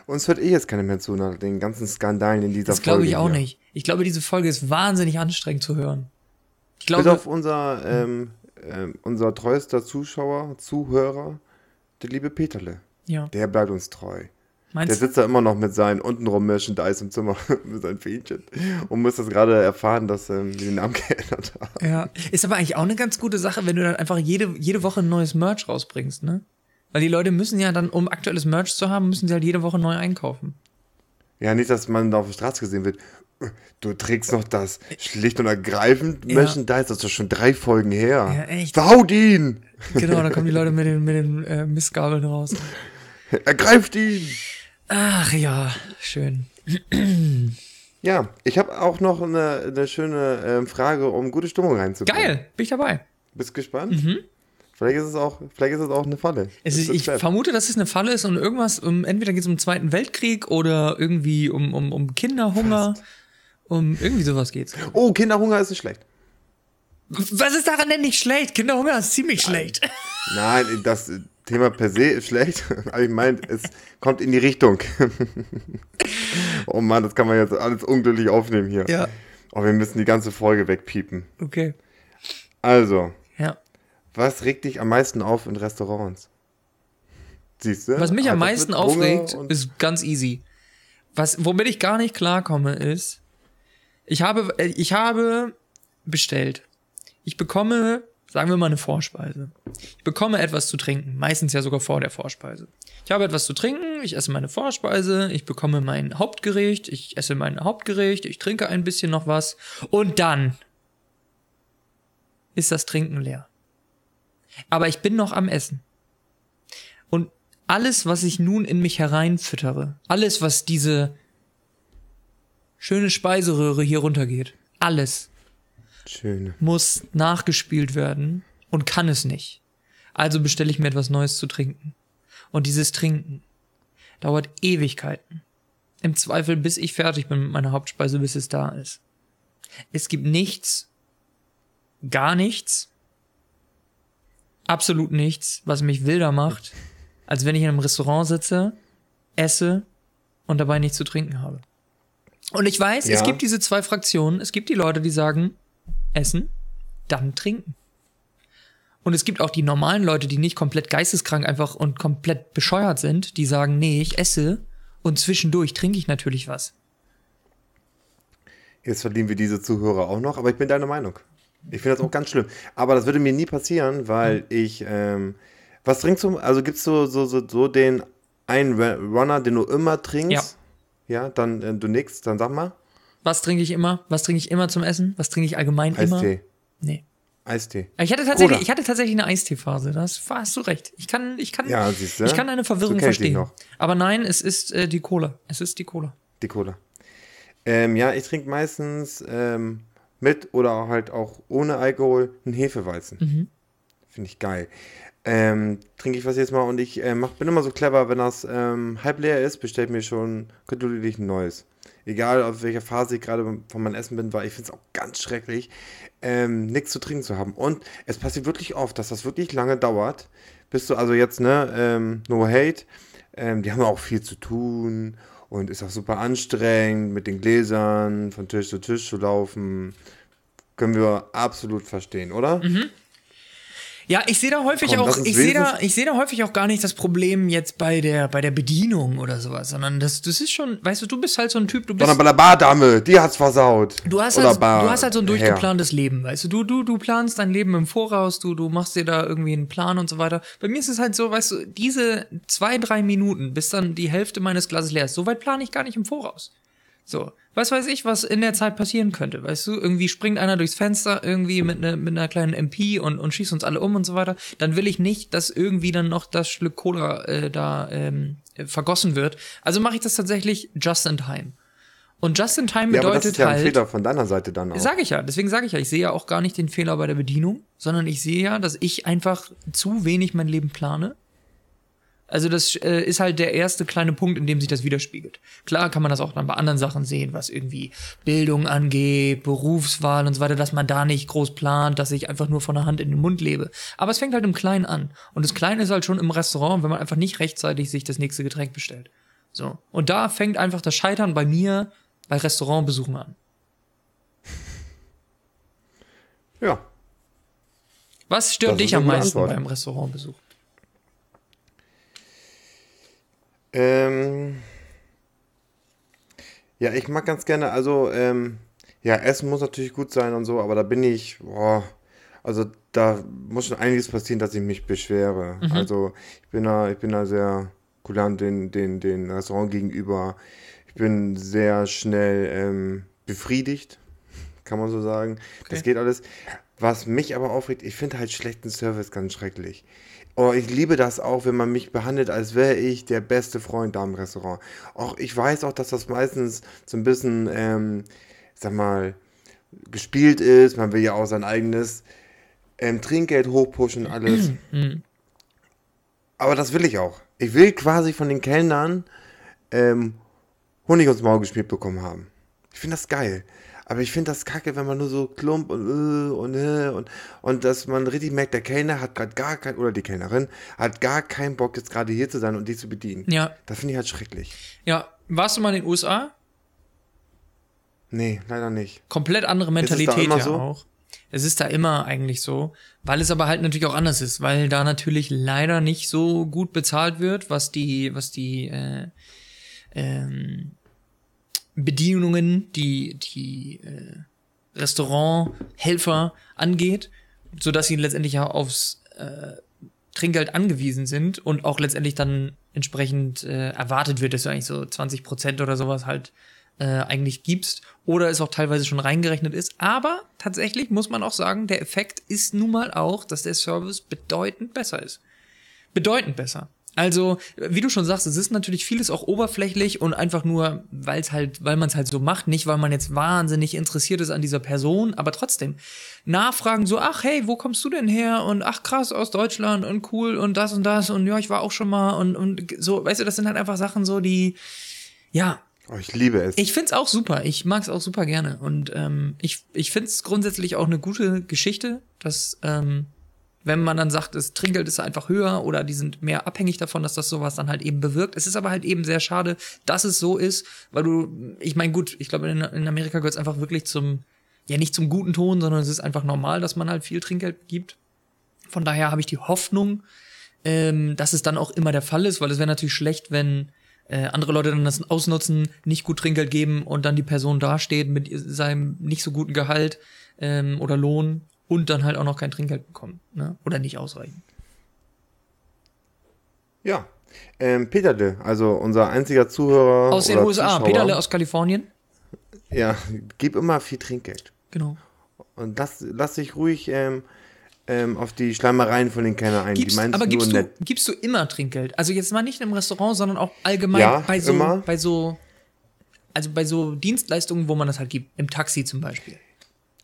Uns hört eh jetzt keiner mehr zu nach den ganzen Skandalen in dieser Das Folge. glaube ich auch hier. nicht. Ich glaube, diese Folge ist wahnsinnig anstrengend zu hören. Ich Bis glaube, auf unser, ähm, ähm, unser treuester Zuschauer, Zuhörer, der liebe Peterle. ja. Der bleibt uns treu. Der Meinst du? sitzt da immer noch mit seinen untenrum Merchandise im Zimmer, mit seinen Fähnchen. Und muss das gerade erfahren, dass ähm, wir den Namen geändert haben. Ja. Ist aber eigentlich auch eine ganz gute Sache, wenn du dann einfach jede, jede Woche ein neues Merch rausbringst, ne? Weil die Leute müssen ja dann, um aktuelles Merch zu haben, müssen sie halt jede Woche neu einkaufen. Ja, nicht, dass man da auf der Straße gesehen wird. Du trägst noch das schlicht und ergreifend Ja. Merchandise, das ist doch schon drei Folgen her. Ja, echt. Verhaut ihn! Genau, dann kommen die Leute mit den, mit den äh, Mistgabeln raus. Ergreift ihn! Ach ja, schön. Ja, ich habe auch noch eine, eine schöne ähm, Frage, um gute Stimmung reinzubringen. Geil, bin ich dabei. Bist gespannt? Vielleicht ist es auch, vielleicht ist es auch eine Falle. Es ist, ich vermute, dass es eine Falle ist und irgendwas, um, entweder geht es um den Zweiten Weltkrieg oder irgendwie um, um, um Kinderhunger. Um irgendwie sowas geht's. Oh, Kinderhunger ist nicht schlecht. Was ist daran denn nicht schlecht? Kinderhunger ist ziemlich schlecht. Nein, das Thema per se ist schlecht. Aber ich meine, es kommt in die Richtung. oh Mann, das kann man jetzt alles unglücklich aufnehmen hier. Ja. Oh, wir müssen die ganze Folge wegpiepen. Okay. Also. Was regt dich am meisten auf in Restaurants? Siehst du? Was mich am Alter, meisten aufregt, ist ganz easy. Was, womit ich gar nicht klarkomme, ist, ich habe, äh, ich habe bestellt. Ich bekomme, sagen wir mal, eine Vorspeise. Ich bekomme etwas zu trinken, meistens ja sogar vor der Vorspeise. Ich habe etwas zu trinken, ich esse meine Vorspeise, ich bekomme mein Hauptgericht, ich esse mein Hauptgericht, ich trinke ein bisschen noch was und dann ist das Trinken leer. Aber ich bin noch am Essen. Und alles, was ich nun in mich hereinfüttere, alles, was diese schöne Speiseröhre hier runtergeht, alles Schön. muss nachgespielt werden und kann es nicht. Also bestelle ich mir etwas Neues zu trinken. Und dieses Trinken dauert Ewigkeiten. Im Zweifel, bis ich fertig bin mit meiner Hauptspeise, bis es da ist. Es gibt nichts, gar nichts, absolut nichts, was mich wilder macht, als wenn ich in einem Restaurant sitze, esse und dabei nichts zu trinken habe. Und ich weiß, es Ja. gibt diese zwei Fraktionen. Es gibt die Leute, die sagen, essen, dann trinken. Und es gibt auch die normalen Leute, die nicht komplett geisteskrank einfach und komplett bescheuert sind, die sagen, nee, ich esse und zwischendurch trinke ich natürlich was. Jetzt verlieren wir diese Zuhörer auch noch, aber ich bin deiner Meinung. Ich finde das auch ganz schlimm. Aber das würde mir nie passieren, weil ich, ähm, was trinkst du? Also gibst du so, so, so den einen Runner, den du immer trinkst? Ja. dann äh, du nix, dann sag mal. Was trinke ich immer? Was trinke ich immer zum Essen? Was trinke ich allgemein immer? Eistee. Nee. Eistee. Ich hatte tatsächlich, Cola. ich hatte tatsächlich eine Eistee-Phase. Das hast du recht. Ich kann, ich kann, Ja, siehst du? ich kann deine Verwirrung So verstehen. Aber nein, es ist äh, die Cola. Es ist die Cola. Die Cola. Ähm, ja, ich trinke meistens ähm, mit oder halt auch ohne Alkohol einen Hefeweizen. Mhm. Finde ich geil. Ähm, trinke ich was jetzt mal und ich äh, mach, bin immer so clever, wenn das ähm, halb leer ist, bestelle ich mir schon geduldig ein neues. Egal auf welcher Phase ich gerade von meinem Essen bin, weil ich finde es auch ganz schrecklich, ähm, nichts zu trinken zu haben. Und es passiert wirklich oft, dass das wirklich lange dauert, bis du, also jetzt, ne, ähm, no hate, ähm, die haben auch viel zu tun und ist auch super anstrengend, mit den Gläsern von Tisch zu Tisch zu laufen. Können wir absolut verstehen, oder? Ja, ich sehe da häufig Komm, auch, ich sehe da, ich sehe da häufig auch gar nicht das Problem jetzt bei der, bei der Bedienung oder sowas, sondern das, das ist schon, weißt du, du bist halt so ein Typ, du bist, Sondern bei der Bardame, die hat's versaut. du hast Oder halt, Bar- du hast halt so ein durchgeplantes Leben, weißt du, du, du, du planst dein Leben im Voraus, du, du machst dir da irgendwie einen Plan und so weiter. Bei mir ist es halt so, weißt du, diese zwei, drei Minuten, bis dann die Hälfte meines Glases leer ist, so weit plane ich gar nicht im Voraus. So, was weiß ich, was in der Zeit passieren könnte, weißt du? Irgendwie springt einer durchs Fenster irgendwie mit, ne, mit einer kleinen MP und, und schießt uns alle um und so weiter. Dann will ich nicht, dass irgendwie dann noch das Stück Cola äh, da ähm, äh, vergossen wird. Also mache ich das tatsächlich just in time. Und just in time Ja, aber das bedeutet ist ja ein halt. Fehler von deiner Seite dann auch. Sag ich ja, deswegen sage ich ja, ich sehe ja auch gar nicht den Fehler bei der Bedienung, sondern ich sehe ja, dass ich einfach zu wenig mein Leben plane. Also das äh, ist halt der erste kleine Punkt, in dem sich das widerspiegelt. Klar kann man das auch dann bei anderen Sachen sehen, was irgendwie Bildung angeht, Berufswahl und so weiter, dass man da nicht groß plant, dass ich einfach nur von der Hand in den Mund lebe. Aber es fängt halt im Kleinen an. Und das Kleine ist halt schon im Restaurant, wenn man einfach nicht rechtzeitig sich das nächste Getränk bestellt. So. Und da fängt einfach das Scheitern bei mir bei Restaurantbesuchen an. Ja. Was stört dich am meisten beim Restaurantbesuch? Ähm, ja, ich mag ganz gerne, also, ähm, ja, Essen muss natürlich gut sein und so, aber da bin ich, boah, also da muss schon einiges passieren, dass ich mich beschwere. Mhm. Also ich bin da, ich bin da sehr kulant den, den, den Restaurant gegenüber. Ich bin sehr schnell ähm, befriedigt, kann man so sagen. Das Okay. geht alles. Was mich aber aufregt, ich finde halt schlechten Service ganz schrecklich. Oh, ich liebe das auch, wenn man mich behandelt, als wäre ich der beste Freund da im Restaurant. Auch ich weiß auch, dass das meistens so ein bisschen, ähm, sag mal, gespielt ist. Man will ja auch sein eigenes ähm, Trinkgeld hochpushen, alles. Aber das will ich auch. Ich will quasi von den Kellnern ähm, Honig ins Maul gespielt bekommen haben. Ich finde das geil. Aber ich finde das kacke, wenn man nur so klump und äh, und äh, und und dass man richtig merkt, der Kellner hat gerade gar kein oder die Kellnerin hat gar keinen Bock jetzt gerade hier zu sein und die zu bedienen. Ja, Das finde ich halt schrecklich. ja. Warst du mal in den USA? Nee, leider nicht. Komplett andere Mentalität ja so? auch. Es ist da immer eigentlich so, weil es aber halt natürlich auch anders ist, weil da natürlich leider nicht so gut bezahlt wird, was die, was die äh, ähm, Bedienungen, die, die äh, Restauranthelfer angeht, so dass sie letztendlich ja aufs äh, Trinkgeld angewiesen sind und auch letztendlich dann entsprechend äh, erwartet wird, dass du eigentlich so 20 Prozent oder sowas halt äh, eigentlich gibst oder es auch teilweise schon reingerechnet ist. Aber tatsächlich muss man auch sagen, der Effekt ist nun mal auch, dass der Service bedeutend besser ist. Bedeutend besser. Also, wie du schon sagst, es ist natürlich vieles auch oberflächlich und einfach nur, weil es halt, weil man es halt so macht, nicht weil man jetzt wahnsinnig interessiert ist an dieser Person, aber trotzdem nachfragen so, ach hey, wo kommst du denn her und ach krass aus Deutschland und cool und das und das und ja, ich war auch schon mal und und so, weißt du, das sind halt einfach Sachen so, die ja, Oh, ich liebe es. ich find's auch super. Ich mag's auch super gerne. Und ähm, ich, ich find's grundsätzlich auch eine gute Geschichte, dass, ähm, wenn man dann sagt, das Trinkgeld ist einfach höher oder die sind mehr abhängig davon, dass das sowas dann halt eben bewirkt. Es ist aber halt eben sehr schade, dass es so ist, weil du, ich meine, gut, ich glaube, in, in Amerika gehört's einfach wirklich zum, ja nicht zum guten Ton, sondern es ist einfach normal, dass man halt viel Trinkgeld gibt. Von daher habe ich die Hoffnung, ähm, dass es dann auch immer der Fall ist, weil es wäre natürlich schlecht, wenn äh, andere Leute dann das ausnutzen, nicht gut Trinkgeld geben und dann die Person dasteht mit seinem nicht so guten Gehalt ähm, oder Lohn und dann halt auch noch kein Trinkgeld bekommen. Ne? Oder nicht ausreichend. ja. Ähm, Peterle, also unser einziger Zuhörer. Aus den USA, Zuschauer, Peterle aus Kalifornien. Ja, gib immer viel Trinkgeld. Genau. Und lass, lass dich ruhig ähm, ähm, auf die Schleimereien von den Kellnern ein. Gibst, die meinst aber nur gibst du, nett. gibst du immer Trinkgeld? Also jetzt mal nicht im Restaurant, sondern auch allgemein Ja, bei so, immer. bei so, also bei so Dienstleistungen, wo man das halt gibt, im Taxi zum Beispiel.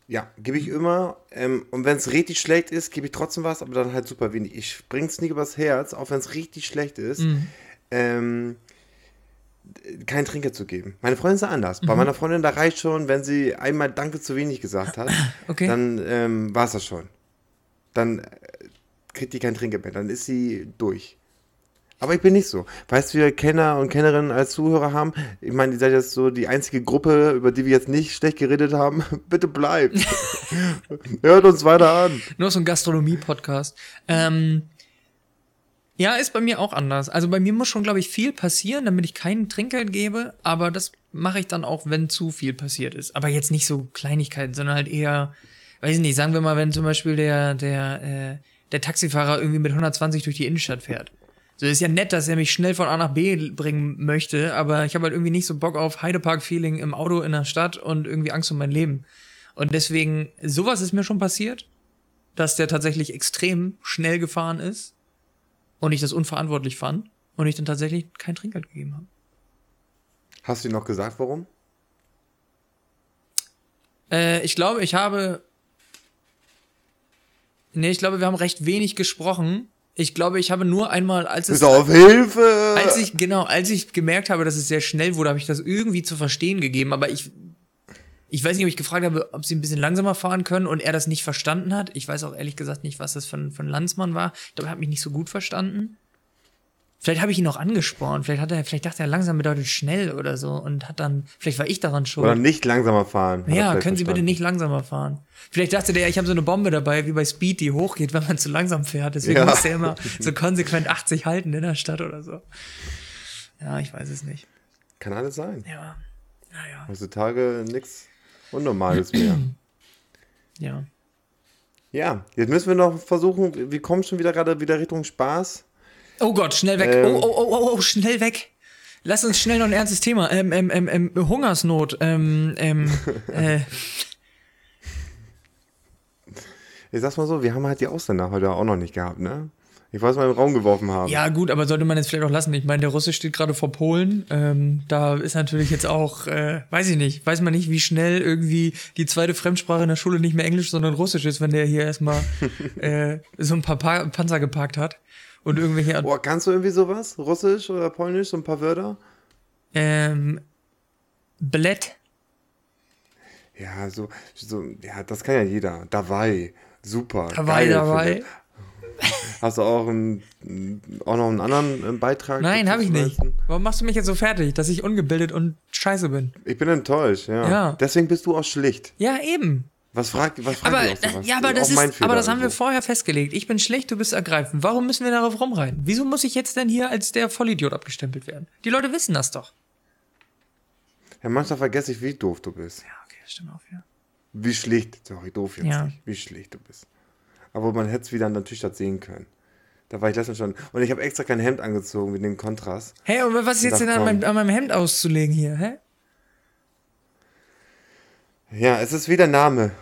Ja, gebe ich immer. Ähm, und wenn es richtig schlecht ist, gebe ich trotzdem was, aber dann halt super wenig. Ich bring's nie übers Herz, auch wenn es richtig schlecht ist, Mhm. ähm, keinen Trinker zu geben. Meine Freundin ist anders. Mhm. Bei meiner Freundin, da reicht schon, wenn sie einmal Danke zu wenig gesagt hat, Okay. dann ähm, war es das schon. Dann äh, kriegt die kein Trinkgeld mehr, dann ist sie durch. Aber ich bin nicht so. Weißt du, wir Kenner und Kennerinnen als Zuhörer haben, ich meine, ihr seid jetzt so die einzige Gruppe, über die wir jetzt nicht schlecht geredet haben. Bitte bleibt. Hört uns weiter an. Nur so ein Gastronomie-Podcast. Ähm, ja, ist bei mir auch anders. Also bei mir muss schon, glaube ich, viel passieren, damit ich keinen Trinkgeld gebe. Aber das mache ich dann auch, wenn zu viel passiert ist. Aber jetzt nicht so Kleinigkeiten, sondern halt eher, weiß ich nicht, sagen wir mal, wenn zum Beispiel der, der, äh, der Taxifahrer irgendwie mit 120 durch die Innenstadt fährt. So ist ja nett, dass er mich schnell von A nach B bringen möchte, aber ich habe halt irgendwie nicht so Bock auf Heidepark-Feeling im Auto in der Stadt und irgendwie Angst um mein Leben. Und deswegen, sowas ist mir schon passiert dass der tatsächlich extrem schnell gefahren ist und ich das unverantwortlich fand und ich dann tatsächlich kein Trinkgeld gegeben habe. Hast du dir noch gesagt, warum? Äh, ich glaube, ich habe. Nee, ich glaube, wir haben recht wenig gesprochen. Ich glaube, ich habe nur einmal, als es. Bis auf Hilfe! Als ich, genau, als ich gemerkt habe, dass es sehr schnell wurde, habe ich das irgendwie zu verstehen gegeben, aber ich. Ich weiß nicht, ob ich gefragt habe, ob sie ein bisschen langsamer fahren können und er das nicht verstanden hat. Ich weiß auch ehrlich gesagt nicht, was das für ein, für ein Landsmann war. Ich glaube, er hat mich nicht so gut verstanden. Vielleicht habe ich ihn auch angespornt. Vielleicht hat er, vielleicht dachte er langsam bedeutet schnell oder so und hat dann, vielleicht war ich daran schuld. Oder nicht langsamer fahren. ja, können Sie bitte verstanden. nicht langsamer fahren. Vielleicht dachte der, ich habe so eine Bombe dabei, wie bei Speed, die hochgeht, wenn man zu langsam fährt. Deswegen Ja. muss der immer so konsequent 80 halten in der Stadt oder so. Ja, ich weiß es nicht. Kann alles sein. Ja, naja, Heutzutage nichts Unnormales mehr. ja. Ja, jetzt müssen wir noch versuchen, wir kommen schon wieder gerade wieder Richtung Spaß. Oh Gott, schnell weg. Ähm. oh, oh, oh, oh, oh, schnell weg. Lass uns schnell noch ein ernstes Thema. Ähm, ähm, ähm, ähm, Hungersnot. Ähm, ähm, äh, Ich sag's mal so, wir haben halt die Ausländer heute auch noch nicht gehabt, ne? Ich weiß mal im Raum geworfen haben. ja, gut, aber sollte man jetzt vielleicht auch lassen. Ich meine, der Russe steht gerade vor Polen. Ähm, da ist natürlich jetzt auch, äh, weiß ich nicht, weiß man nicht, wie schnell irgendwie die zweite Fremdsprache in der Schule nicht mehr Englisch, sondern Russisch ist, wenn der hier erstmal äh, so ein paar pa Panzer geparkt hat und irgendwelche Boah, kannst du irgendwie sowas? Russisch oder Polnisch, so ein paar Wörter? ähm, Billett. Ja, so, so, ja, das kann ja jeder. Dabei. Super. Dabei, dabei. Hast du auch, einen, auch noch einen anderen äh, Beitrag? Nein, habe ich nicht. Warum machst du mich jetzt so fertig, dass ich ungebildet und scheiße bin? Ich bin enttäuscht, ja. Ja. Deswegen bist du auch schlicht. Ja, eben. Was fragt, was fragt Aber, sowas? ja, aber das mein ist, aber das Fehler haben wir vorher festgelegt. Ich bin schlecht, du bist ergreifend. Warum müssen wir darauf rumreiten? Wieso muss ich jetzt denn hier als der Vollidiot abgestempelt werden? Die Leute wissen das doch. Ja, manchmal vergesse ich, wie doof du bist. Ja, okay, das stimmt auch, ja. Wie schlicht, sorry, doof jetzt Ja. nicht, wie schlicht du bist. Aber man hätte es wieder natürlich das sehen können. Da war ich letztens schon. Und ich habe extra kein Hemd angezogen wegen dem Kontrast. Hey, aber was ist jetzt denn an meinem, an meinem Hemd auszulegen hier, hä? Ja, es ist wieder Name.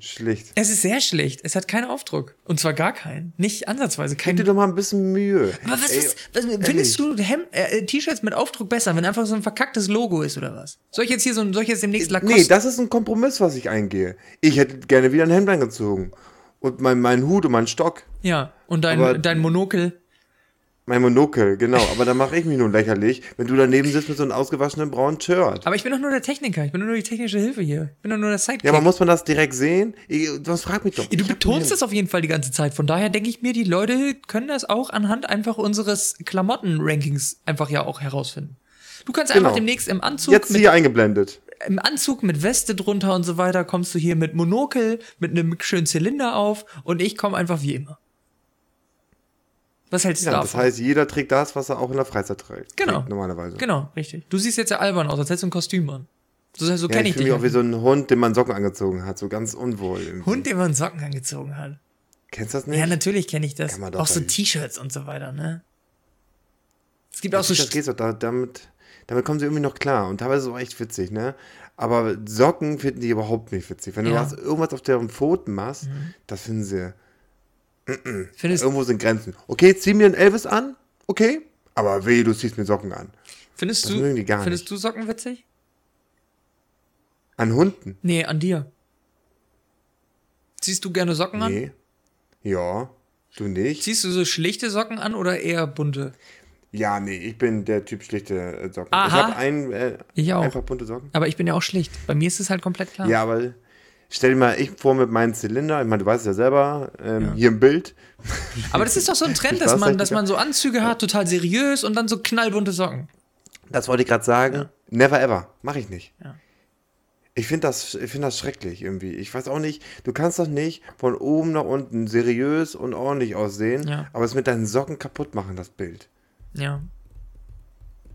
Schlicht. Es ist sehr schlicht. Es hat keinen Aufdruck. Und zwar gar keinen. Nicht ansatzweise. Gib Kein, dir doch mal ein bisschen Mühe. aber was Ey, ist, was, findest du Hemd, äh, T-Shirts mit Aufdruck besser, wenn einfach so ein verkacktes Logo ist oder was? Soll ich jetzt hier so ein, soll ich jetzt demnächst Lacoste? Nee, das ist ein Kompromiss, was ich eingehe. Ich hätte gerne wieder ein Hemd angezogen. Und mein, mein Hut und mein Stock. ja, und dein, Aber- dein Monokel. Mein Monokel, genau. Aber da mache ich mich nun lächerlich, wenn du daneben sitzt mit so einem ausgewaschenen braunen Shirt. Aber ich bin doch nur der Techniker. Ich bin nur die technische Hilfe hier. Ich bin doch nur der Sidekick. Ja, aber muss man das direkt sehen? Ich, was frag mich doch. Ja, du betonst das auf jeden Fall die ganze Zeit. Von daher denke ich mir, die Leute können das auch anhand einfach unseres Klamotten-Rankings einfach ja auch herausfinden. Du kannst einfach Genau. demnächst im Anzug, Jetzt mit, hier eingeblendet. im Anzug mit Weste drunter und so weiter, kommst du hier mit Monokel, mit einem schönen Zylinder auf und ich komme einfach wie immer. Was hältst du Ja, das davon? heißt, jeder trägt das, was er auch in der Freizeit trägt. Genau. Normalerweise. genau, richtig. Du siehst jetzt ja albern aus, als hättest du ein Kostüm an. So, so Ja, kenne ich ich fühle dich. mich auch wie so ein Hund, dem man Socken angezogen hat. So ganz unwohl. irgendwie. Hund, der man Socken angezogen hat. Kennst du das nicht? Ja, natürlich kenne ich das. Auch so. T-Shirts und so weiter, ne? Es gibt auch so das geht doch, da, damit, damit kommen sie irgendwie noch klar. Und teilweise ist es auch echt witzig, ne? Aber Socken finden die überhaupt nicht witzig. Wenn du Ja. Mhm. was, irgendwas auf deren Pfoten machst, das finden sie. Findest, Irgendwo sind Grenzen. Okay, zieh mir ein Elvis an, okay? Aber weh, du ziehst mir Socken an. findest das du, findest nicht. du Socken witzig? An Hunden. Nee, an dir. Ziehst du gerne Socken an? Nee. Ja. Du nicht? Ziehst du so schlichte Socken an oder eher bunte? Ja, nee, ich bin der Typ schlichte äh, Socken. Aha. Ich habe ein, äh, einfach bunte Socken. Aber ich bin ja auch schlicht. Bei mir ist es halt komplett klar. Ja, aber stell dir mal ich vor mit meinem Zylinder, ich meine, du weißt es ja selber, ähm, hier im Bild. Aber das ist doch so ein Trend, dass man, dass man so Anzüge hat, total seriös und dann so knallbunte Socken. Das wollte ich gerade sagen. Never ever. Mache ich nicht. Ja. Ich finde das, ich find das schrecklich irgendwie. Ich weiß auch nicht, du kannst doch nicht von oben nach unten seriös und ordentlich aussehen, Ja. aber es mit deinen Socken kaputt machen, das Bild. Ja.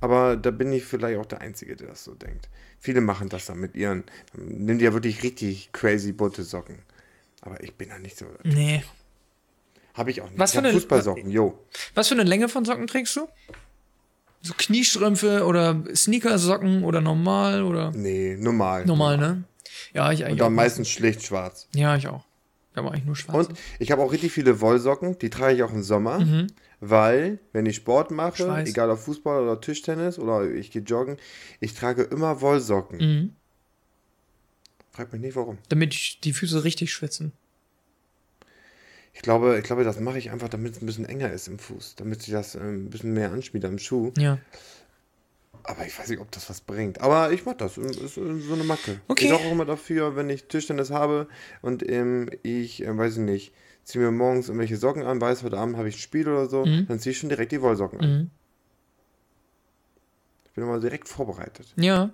Aber da bin ich vielleicht auch der Einzige, der das so denkt. Viele machen das dann mit ihren, nehmen die ja wirklich richtig crazy bunte Socken. Aber ich bin da nicht so, Nee. habe ich auch nicht. Was ich für eine- Fußballsocken, jo. Was für eine Länge von Socken trägst du? So Kniestrümpfe oder Sneakersocken oder normal oder Nee, normal. normal, ne? Ja, ich eigentlich Und auch. dann meistens schlicht schwarz. Ja, ich auch. Aber eigentlich nur schwarz. Und ich habe auch richtig viele Wollsocken, die trage ich auch im Sommer, weil, wenn ich Sport mache. Schweiß. egal ob Fußball oder Tischtennis oder ich gehe joggen, ich trage immer Wollsocken. Mhm. Frag mich nicht warum. Damit die Füße richtig schwitzen. Ich glaube, ich glaube, das mache ich einfach, damit es ein bisschen enger ist im Fuß, damit sich das ähm, ein bisschen mehr anspielt am Schuh. Ja. Aber ich weiß nicht, ob das was bringt. Aber ich mache das. Ist ist so eine Macke. Okay. Ich sorge auch immer dafür, wenn ich Tischtennis habe und ähm, ich, äh, weiß ich nicht, ziehe mir morgens irgendwelche Socken an, weiß, heute Abend habe ich ein Spiel oder so, dann ziehe ich schon direkt die Wollsocken an. Mhm. Ich bin immer direkt vorbereitet. Ja.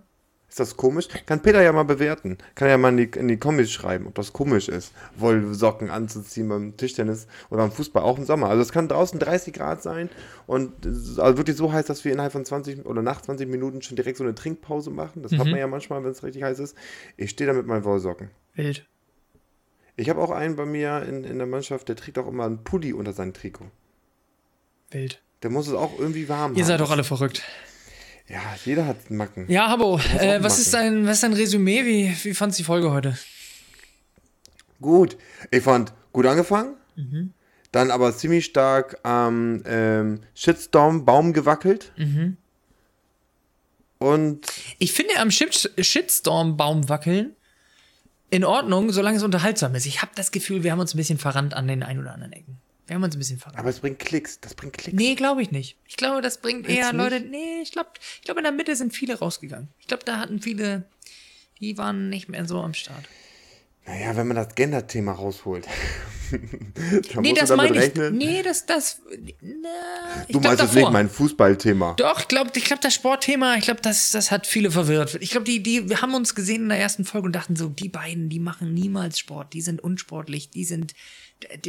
Ist das komisch? Kann Peter ja mal bewerten. Kann ja mal in die, in die Kommis schreiben, ob das komisch ist, Wollsocken anzuziehen beim Tischtennis oder beim Fußball, auch im Sommer. Also es kann draußen 30 Grad sein und also wirklich so heiß, dass wir innerhalb von 20 oder nach 20 Minuten schon direkt so eine Trinkpause machen. Das hat man ja manchmal, wenn es richtig heiß ist. Ich stehe da mit meinen Wollsocken. Wild. Ich habe auch einen bei mir in, in der Mannschaft, der trägt auch immer einen Pulli unter sein Trikot. Wild. Der muss es auch irgendwie warm Ihr haben. seid doch alle verrückt. Ja, jeder hat Macken. Ja, Habo, äh, was, machen. ist dein, was ist dein Resümee? Wie, wie fandst du die Folge heute? Gut. Ich fand gut angefangen. Mhm. Dann aber ziemlich stark am ähm, Shitstorm-Baum gewackelt. Mhm. Und Ich finde am Shit Shitstorm-Baum wackeln in Ordnung, solange es unterhaltsam ist. Ich habe das Gefühl, wir haben uns ein bisschen verrannt an den ein oder anderen Ecken. Wir haben uns ein bisschen verrannt. aber es bringt Klicks. Das bringt Klicks. Nee, glaube ich nicht. Ich glaube, das bringt Meinst eher Leute. Nee, ich glaube, ich glaube, in der Mitte sind viele rausgegangen. Ich glaube, da hatten viele, die waren nicht mehr so am Start. Naja, wenn man das Gender-Thema rausholt. dann Nee, das meine ich. Nee, das, das. Na, du meinst davor. nicht mein Fußballthema. Doch, ich glaube, ich glaub, das Sportthema, ich glaube, das, das hat viele verwirrt. Ich glaube, die, die, wir haben uns gesehen in der ersten Folge und dachten so, die beiden, die machen niemals Sport, die sind unsportlich, die sind,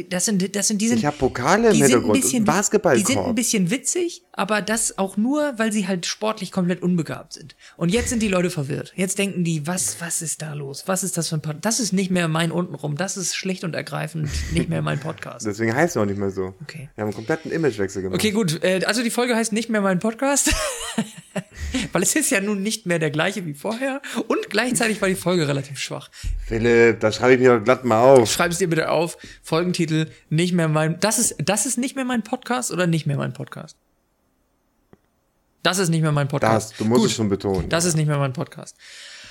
das sind, das sind, die sind. Ich hab Pokale im ein Hintergrund und bisschen, einen Basketballkorb. Die sind ein bisschen witzig, aber das auch nur, weil sie halt sportlich komplett unbegabt sind. Und jetzt sind die Leute verwirrt. Jetzt denken die, was, was ist da los? Was ist das für ein Podcast? Das ist nicht mehr mein untenrum. Das ist schlicht und ergreifend nicht mehr mein Podcast. Deswegen heißt es auch nicht mehr so. Okay. Wir haben einen kompletten Imagewechsel gemacht. Okay, gut. Äh, also die Folge heißt nicht mehr mein Podcast. Weil es ist ja nun nicht mehr der gleiche wie vorher. Und gleichzeitig war die Folge relativ schwach. Philipp, da schreibe ich mir doch glatt mal auf. Schreib es dir bitte auf. Folgentitel, nicht mehr mein. Das ist, das ist nicht mehr mein Podcast oder nicht mehr mein Podcast? Das ist nicht mehr mein Podcast. Das, du musst Gut. es schon betonen. Das ist nicht mehr mein Podcast.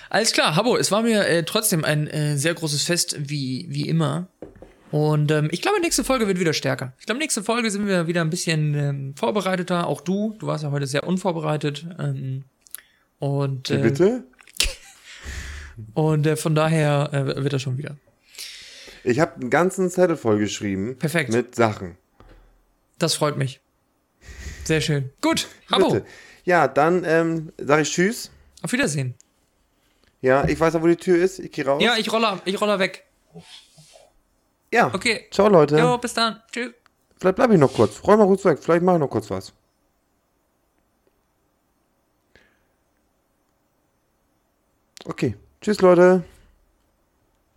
Alles klar, Habo, es war mir äh, trotzdem ein äh, sehr großes Fest, wie, wie immer. Und ähm, ich glaube, nächste Folge wird wieder stärker. Ich glaube, nächste Folge sind wir wieder ein bisschen ähm, vorbereiteter. Auch du, du warst ja heute sehr unvorbereitet. Ähm, und Wie äh, bitte? und äh, von daher äh, wird das schon wieder. Ich habe einen ganzen Zettel vollgeschrieben. Perfekt. Mit Sachen. Das freut mich. Sehr schön. Gut, Habo. Ja, dann ähm, sage ich Tschüss. auf Wiedersehen. Ja, ich weiß ja, wo die Tür ist. Ich gehe raus. Ja, ich rolle, ich rolle weg. ja. Okay. Ciao, Leute. Jo, bis dann. Tschüss. Vielleicht bleibe ich noch kurz. Räum mal kurz weg. Vielleicht mache ich noch kurz was. Okay. Tschüss, Leute.